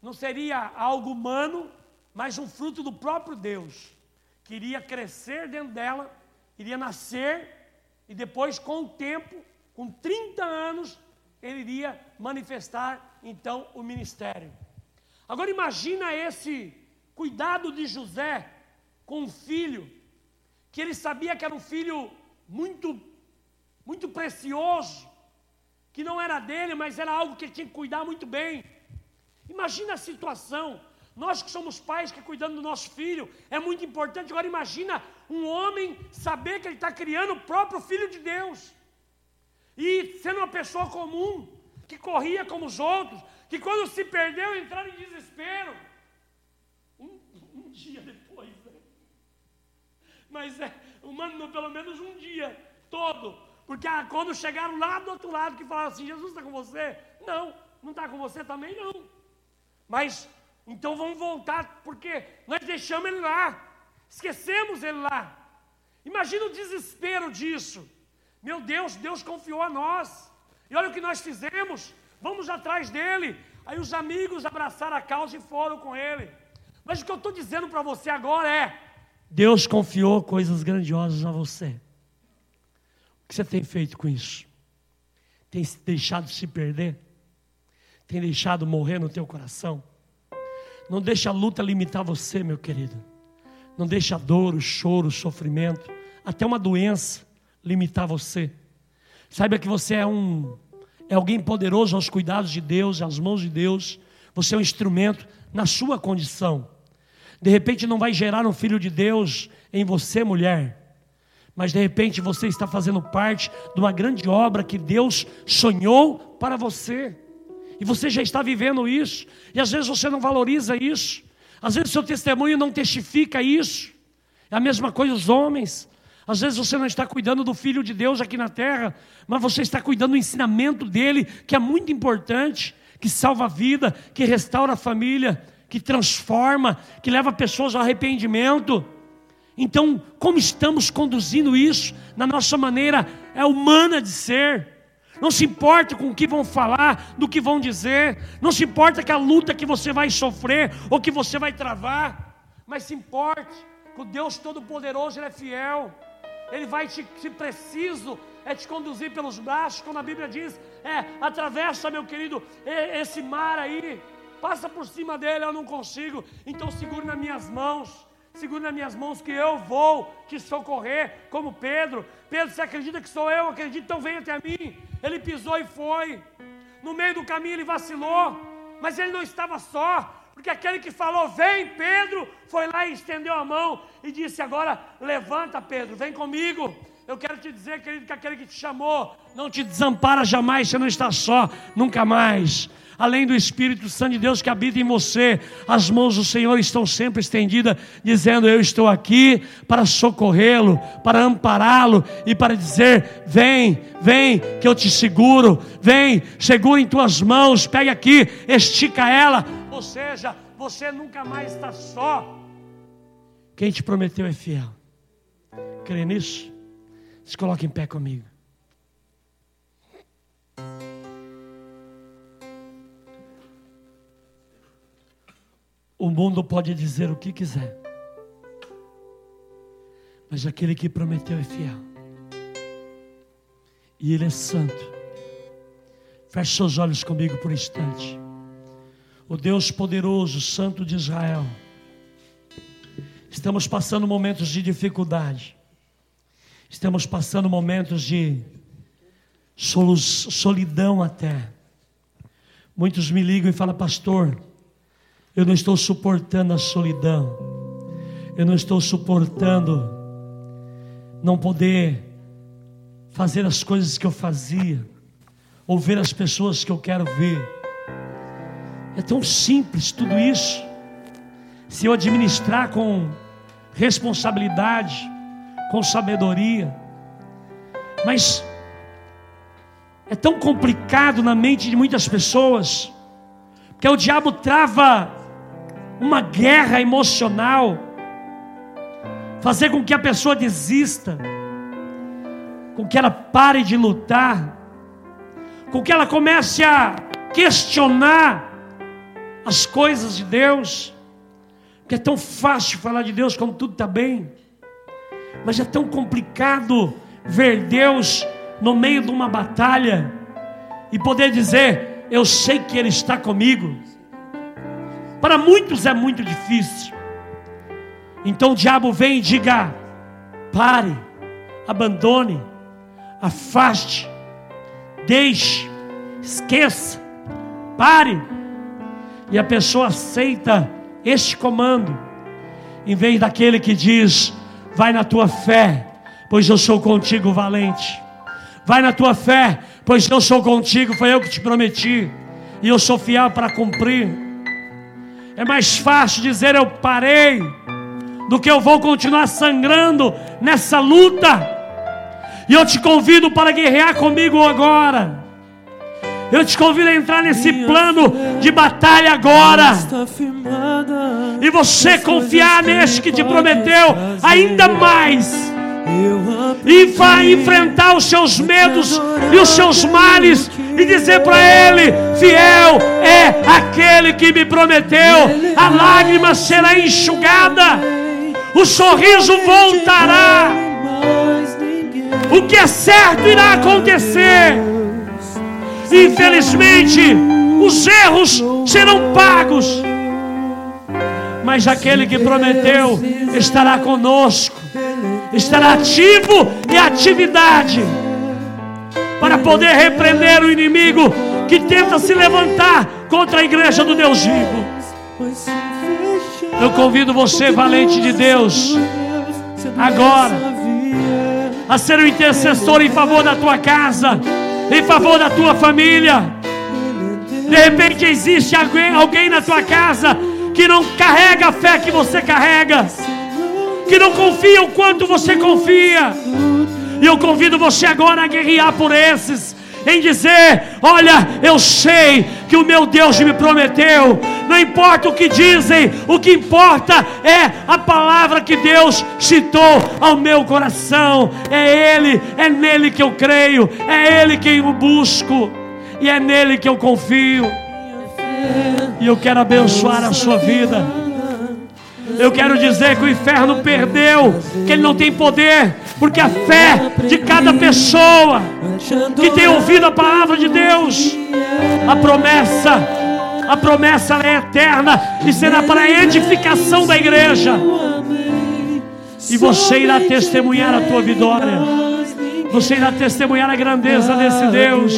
Speaker 3: não seria algo humano, mas um fruto do próprio Deus, que iria crescer dentro dela, iria nascer, e depois, com o tempo, com 30 anos, ele iria manifestar então o ministério. Agora imagina esse cuidado de José com um filho, que ele sabia que era um filho muito, muito precioso, que não era dele, mas era algo que ele tinha que cuidar muito bem. Imagina a situação. Nós que somos pais, que cuidamos do nosso filho, é muito importante. Agora imagina um homem saber que ele está criando o próprio filho de Deus. E sendo uma pessoa comum, que corria como os outros, que quando se perdeu entraram em desespero. Um, um dia depois, né? Mas é, humano, pelo menos um dia todo. Porque ah, quando chegaram lá do outro lado, que falaram assim: Jesus está com você? Não, não está com você também não. Mas então vamos voltar, porque nós deixamos ele lá, esquecemos ele lá. Imagina o desespero disso. Meu Deus, Deus confiou a nós. E olha o que nós fizemos. Vamos atrás dele. Aí os amigos abraçaram a causa e foram com ele. Mas o que eu estou dizendo para você agora é: Deus confiou coisas grandiosas a você. O que você tem feito com isso? Tem deixado se perder? Tem deixado morrer no teu coração. Não deixa a luta limitar você, meu querido. Não deixa a dor, o choro, o sofrimento, até uma doença limitar você. Saiba que você é um é alguém poderoso aos cuidados de Deus, às mãos de Deus. Você é um instrumento na sua condição. De repente não vai gerar um filho de Deus em você, mulher. Mas de repente você está fazendo parte de uma grande obra que Deus sonhou para você. E você já está vivendo isso. E às vezes você não valoriza isso. Às vezes seu testemunho não testifica isso. É a mesma coisa os homens. Às vezes você não está cuidando do Filho de Deus aqui na terra, mas você está cuidando do ensinamento dele, que é muito importante, que salva a vida, que restaura a família, que transforma, que leva pessoas ao arrependimento. Então, como estamos conduzindo isso na nossa maneira é humana de ser? Não se importa com o que vão falar, do que vão dizer, não se importa com a luta que você vai sofrer ou que você vai travar, mas se importe o Deus Todo-Poderoso é fiel, Ele vai te, se preciso, é te conduzir pelos braços, como a Bíblia diz, é, atravessa, meu querido, esse mar aí, passa por cima dele, eu não consigo, então segure nas minhas mãos, segure nas minhas mãos que eu vou te socorrer, como Pedro. Pedro, você acredita que sou eu? Acredito, então vem até mim. Ele pisou e foi. No meio do caminho ele vacilou, mas ele não estava só, porque aquele que falou, vem Pedro, foi lá e estendeu a mão e disse: Agora levanta, Pedro, vem comigo, Eu quero te dizer, querido, que aquele que te chamou não te desampara jamais, você não está só, nunca mais. Além do Espírito Santo de Deus que habita em você, as mãos do Senhor estão sempre estendidas, dizendo: Eu estou aqui para socorrê-lo, para ampará-lo e para dizer: Vem, vem, que eu te seguro, vem, segura em tuas mãos, pega aqui, estica ela. Ou seja, você nunca mais está só. Quem te prometeu é fiel. Crê nisso? Se coloque em pé comigo. O mundo pode dizer o que quiser, mas aquele que prometeu é fiel, e Ele é santo. Feche seus olhos comigo por um instante. O Deus poderoso, Santo de Israel. Estamos passando momentos de dificuldade. Estamos passando momentos de solidão até. Muitos me ligam e falam, pastor, eu não estou suportando a solidão. Eu não estou suportando não poder fazer as coisas que eu fazia, ou ver as pessoas que eu quero ver. É tão simples tudo isso. Se eu administrar com responsabilidade, com sabedoria. Mas é tão complicado na mente de muitas pessoas, que o diabo trava uma guerra emocional, fazer com que a pessoa desista, com que ela pare de lutar, com que ela comece a questionar as coisas de Deus, porque é tão fácil falar de Deus quando tudo está bem. Mas é tão complicado ver Deus no meio de uma batalha e poder dizer: Eu sei que Ele está comigo. Para muitos é muito difícil. Então o diabo vem e diga: pare, abandone, afaste, deixe, esqueça, pare. E a pessoa aceita este comando, em vez daquele que diz: Vai na tua fé, pois eu sou contigo valente. Vai na tua fé, pois eu sou contigo, foi eu que te prometi, e eu sou fiel para cumprir. É mais fácil dizer eu parei, do que eu vou continuar sangrando nessa luta. E eu te convido para guerrear comigo agora. Eu te convido a entrar nesse plano de batalha agora. E você confiar neste que te prometeu ainda mais. E vai enfrentar os seus medos e os seus males e dizer para ele: Fiel é aquele que me prometeu. A lágrima será enxugada, o sorriso voltará. O que é certo irá acontecer. Infelizmente, os erros serão pagos. Mas aquele que prometeu estará conosco, estará ativo e atividade para poder repreender o inimigo que tenta se levantar contra a igreja do Deus vivo. Eu convido você, valente de Deus, agora, a ser o intercessor em favor da tua casa em favor da tua família. De repente existe alguém, alguém na tua casa que não carrega a fé que você carrega, que não confia o quanto você confia. E eu convido você agora a guerrear por esses em dizer: Olha, eu sei que o meu Deus me prometeu, não importa o que dizem, o que importa é a palavra que Deus citou ao meu coração. É Ele, é nele que eu creio, é Ele quem eu busco, e é nele que eu confio. E eu quero abençoar a sua vida. Eu quero dizer que o inferno perdeu, que ele não tem poder, porque a fé de cada pessoa que tem ouvido a palavra de Deus, a promessa, a promessa é eterna e será para a edificação da igreja. E você irá testemunhar a tua vitória. Você irá testemunhar a grandeza desse Deus.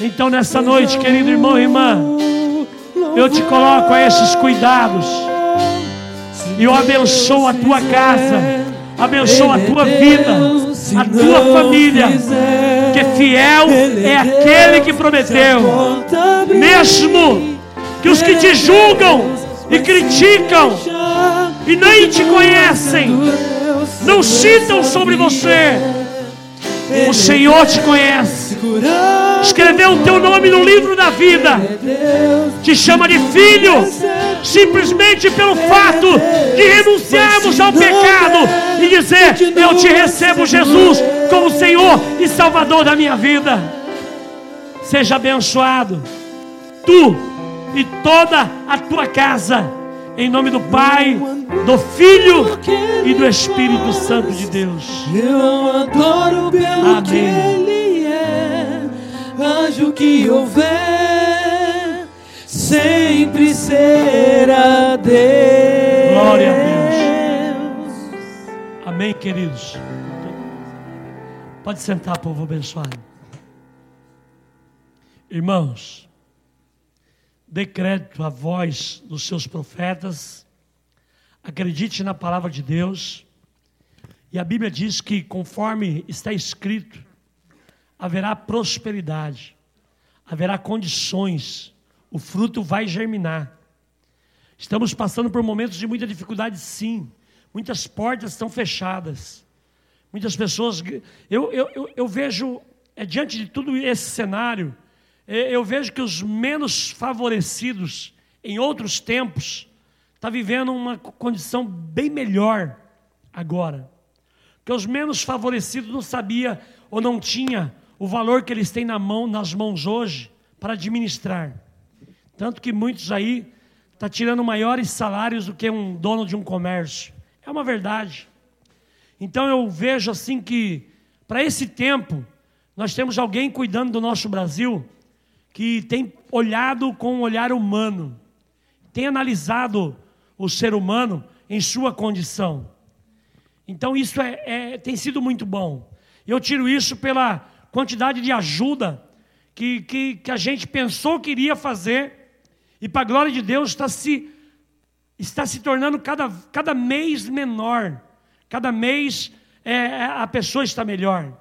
Speaker 3: Então, nessa noite, querido irmão e irmã, eu te coloco a esses cuidados. E eu abençoo a tua casa, abençoo a tua vida, a tua família. Que fiel é aquele que prometeu. Mesmo que os que te julgam e criticam e nem te conhecem, não citam sobre você. O Senhor te conhece. Escreveu o teu nome no livro da vida. Te chama de filho. Simplesmente pelo fato de renunciarmos ao pecado e dizer: Eu te recebo, Jesus, como Senhor e Salvador da minha vida. Seja abençoado. Tu e toda a tua casa. Em nome do Pai, do Filho e do Espírito Santo de Deus.
Speaker 2: Eu adoro pelo
Speaker 3: Amém.
Speaker 2: que Ele é. Anjo que houver, sempre será Deus.
Speaker 3: Glória a Amém, queridos. Pode sentar, povo abençoado. Irmãos, dê crédito à voz dos seus profetas, acredite na palavra de Deus, e a Bíblia diz que, conforme está escrito, haverá prosperidade, haverá condições, o fruto vai germinar. Estamos passando por momentos de muita dificuldade, sim. Muitas portas estão fechadas. Muitas pessoas. Eu, eu, eu, eu vejo, é, diante de tudo esse cenário, eu vejo que os menos favorecidos, em outros tempos, estão vivendo uma condição bem melhor agora. Que os menos favorecidos não sabia ou não tinha o valor que eles têm na mão, nas mãos hoje para administrar. Tanto que muitos aí está tirando maiores salários do que um dono de um comércio. É uma verdade. Então eu vejo assim que, para esse tempo, nós temos alguém cuidando do nosso Brasil que tem olhado com um olhar humano, tem analisado o ser humano em sua condição. Então isso é, é, tem sido muito bom. Eu tiro isso pela quantidade de ajuda que, que, que a gente pensou que iria fazer e para a glória de Deus está se, está se tornando cada, cada mês menor. Cada mês é, a pessoa está melhor.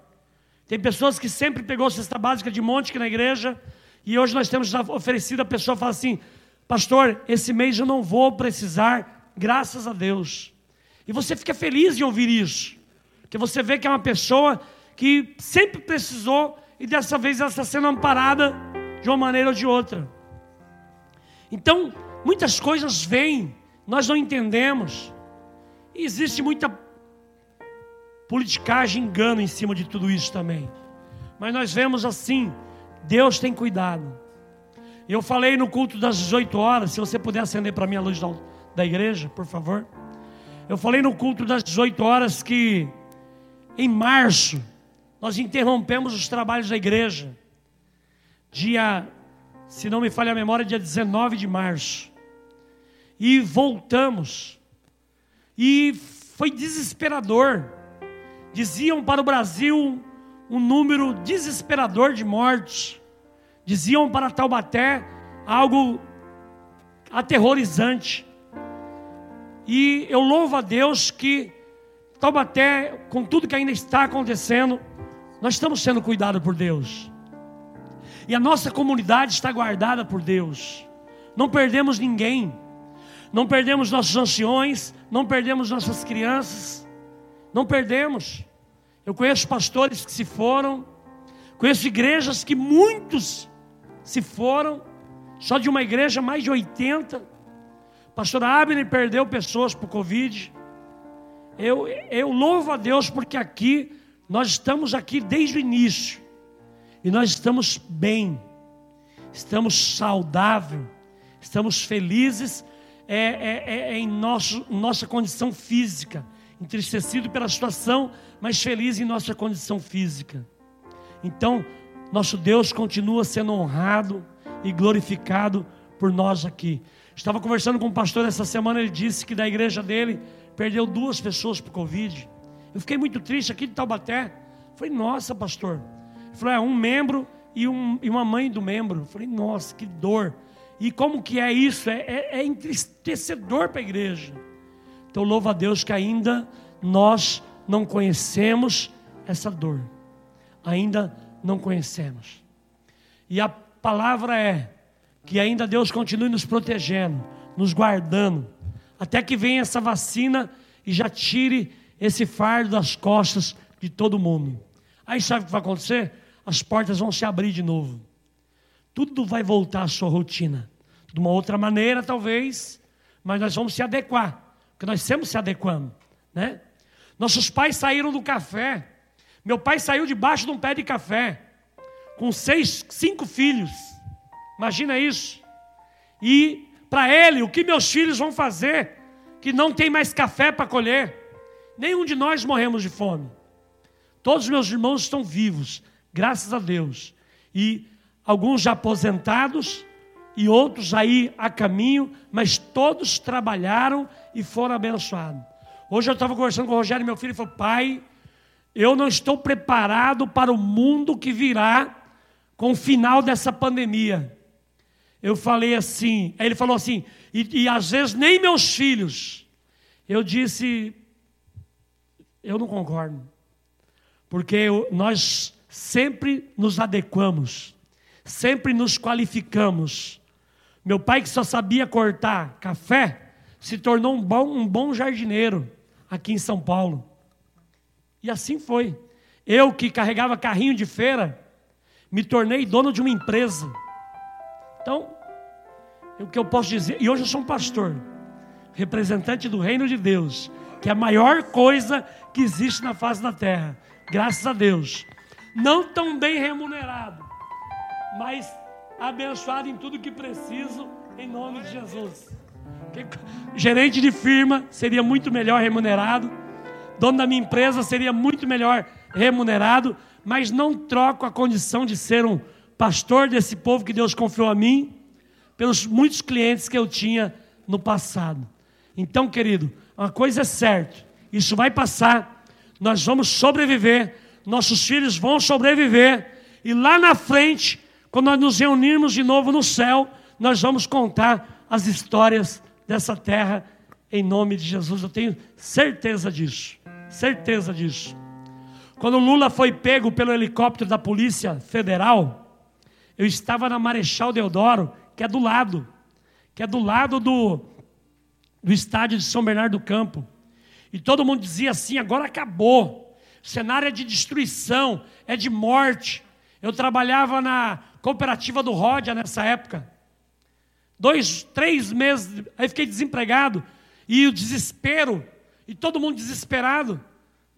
Speaker 3: Tem pessoas que sempre pegou cesta básica de monte aqui na igreja, e hoje nós temos oferecido a pessoa fala assim: Pastor, esse mês eu não vou precisar, graças a Deus. E você fica feliz em ouvir isso, porque você vê que é uma pessoa que sempre precisou e dessa vez ela está sendo amparada de uma maneira ou de outra. Então, muitas coisas vêm, nós não entendemos. E existe muita politicagem, engano em cima de tudo isso também. Mas nós vemos assim, Deus tem cuidado. Eu falei no culto das 18 horas, se você puder acender para mim a luz da, da igreja, por favor. Eu falei no culto das 18 horas que em março nós interrompemos os trabalhos da igreja. Dia, se não me falha a memória, dia 19 de março. E voltamos. E foi desesperador. Diziam para o Brasil um número desesperador de mortes. Diziam para Taubaté algo aterrorizante. E eu louvo a Deus que Taubaté, com tudo que ainda está acontecendo, nós estamos sendo cuidados por Deus. E a nossa comunidade está guardada por Deus. Não perdemos ninguém. Não perdemos nossos anciões, não perdemos nossas crianças. Não perdemos. Eu conheço pastores que se foram, conheço igrejas que muitos se foram, só de uma igreja mais de 80. Pastor Abner perdeu pessoas por Covid. Eu, eu louvo a Deus porque aqui, nós estamos aqui desde o início. E nós estamos bem, estamos saudáveis, estamos felizes é, é, é, é em nosso, nossa condição física, entristecido pela situação, mas feliz em nossa condição física. Então, nosso Deus continua sendo honrado e glorificado por nós aqui. Estava conversando com um pastor essa semana, ele disse que da igreja dele perdeu duas pessoas por Covid. Eu fiquei muito triste aqui de Taubaté. Falei, nossa, pastor. Ele falou, é um membro e, um, e uma mãe do membro. Eu falei, nossa, que dor. E como que é isso? É, é, é entristecedor para a igreja. Então louvo a Deus que ainda nós não conhecemos essa dor. Ainda não conhecemos. E a palavra é que ainda Deus continue nos protegendo, nos guardando, até que venha essa vacina e já tire esse fardo das costas de todo mundo. Aí sabe o que vai acontecer? As portas vão se abrir de novo. Tudo vai voltar à sua rotina. De uma outra maneira, talvez, mas nós vamos se adequar, porque nós sempre se adequando, né? Nossos pais saíram do café. Meu pai saiu debaixo de um pé de café, com seis, cinco filhos. Imagina isso. E para ele, o que meus filhos vão fazer? Que não tem mais café para colher. Nenhum de nós morremos de fome. Todos os meus irmãos estão vivos, graças a Deus. E alguns já aposentados e outros aí a caminho, mas todos trabalharam e foram abençoados. Hoje eu estava conversando com o Rogério, meu filho, e falou: Pai, eu não estou preparado para o mundo que virá com o final dessa pandemia. Eu falei assim, aí ele falou assim, e, e às vezes nem meus filhos. Eu disse, eu não concordo, porque nós sempre nos adequamos, sempre nos qualificamos. Meu pai, que só sabia cortar café, se tornou um bom, um bom jardineiro aqui em São Paulo. E assim foi. Eu que carregava carrinho de feira, me tornei dono de uma empresa. Então, o que eu posso dizer, e hoje eu sou um pastor, representante do reino de Deus, que é a maior coisa que existe na face da terra, graças a Deus. Não tão bem remunerado, mas abençoado em tudo que preciso, em nome de Jesus. Gerente de firma seria muito melhor remunerado, dono da minha empresa seria muito melhor remunerado, mas não troco a condição de ser um pastor desse povo que Deus confiou a mim, pelos muitos clientes que eu tinha no passado. Então, querido, uma coisa é certa: isso vai passar, nós vamos sobreviver, nossos filhos vão sobreviver, e lá na frente, quando nós nos reunirmos de novo no céu, nós vamos contar as histórias dessa terra em nome de Jesus. Eu tenho certeza disso. Certeza disso. Quando Lula foi pego pelo helicóptero da Polícia Federal, eu estava na Marechal Deodoro, que é do lado, que é do lado do, do estádio de São Bernardo do Campo. E todo mundo dizia assim: agora acabou. O cenário é de destruição, é de morte. Eu trabalhava na cooperativa do Ródia nessa época. Dois, três meses, aí fiquei desempregado. E o desespero, e todo mundo desesperado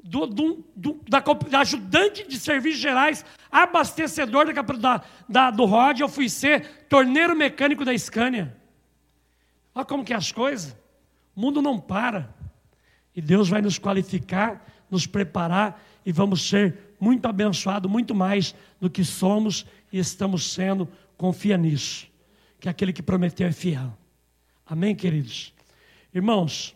Speaker 3: do, do, do, da, da, ajudante de serviços gerais, abastecedor da, da, do ROD, eu fui ser torneiro mecânico da Scania. Olha como que é as coisas. O mundo não para. E Deus vai nos qualificar, nos preparar e vamos ser muito abençoados, muito mais do que somos e estamos sendo. Confia nisso, que aquele que prometeu é fiel. Amém, queridos? Irmãos,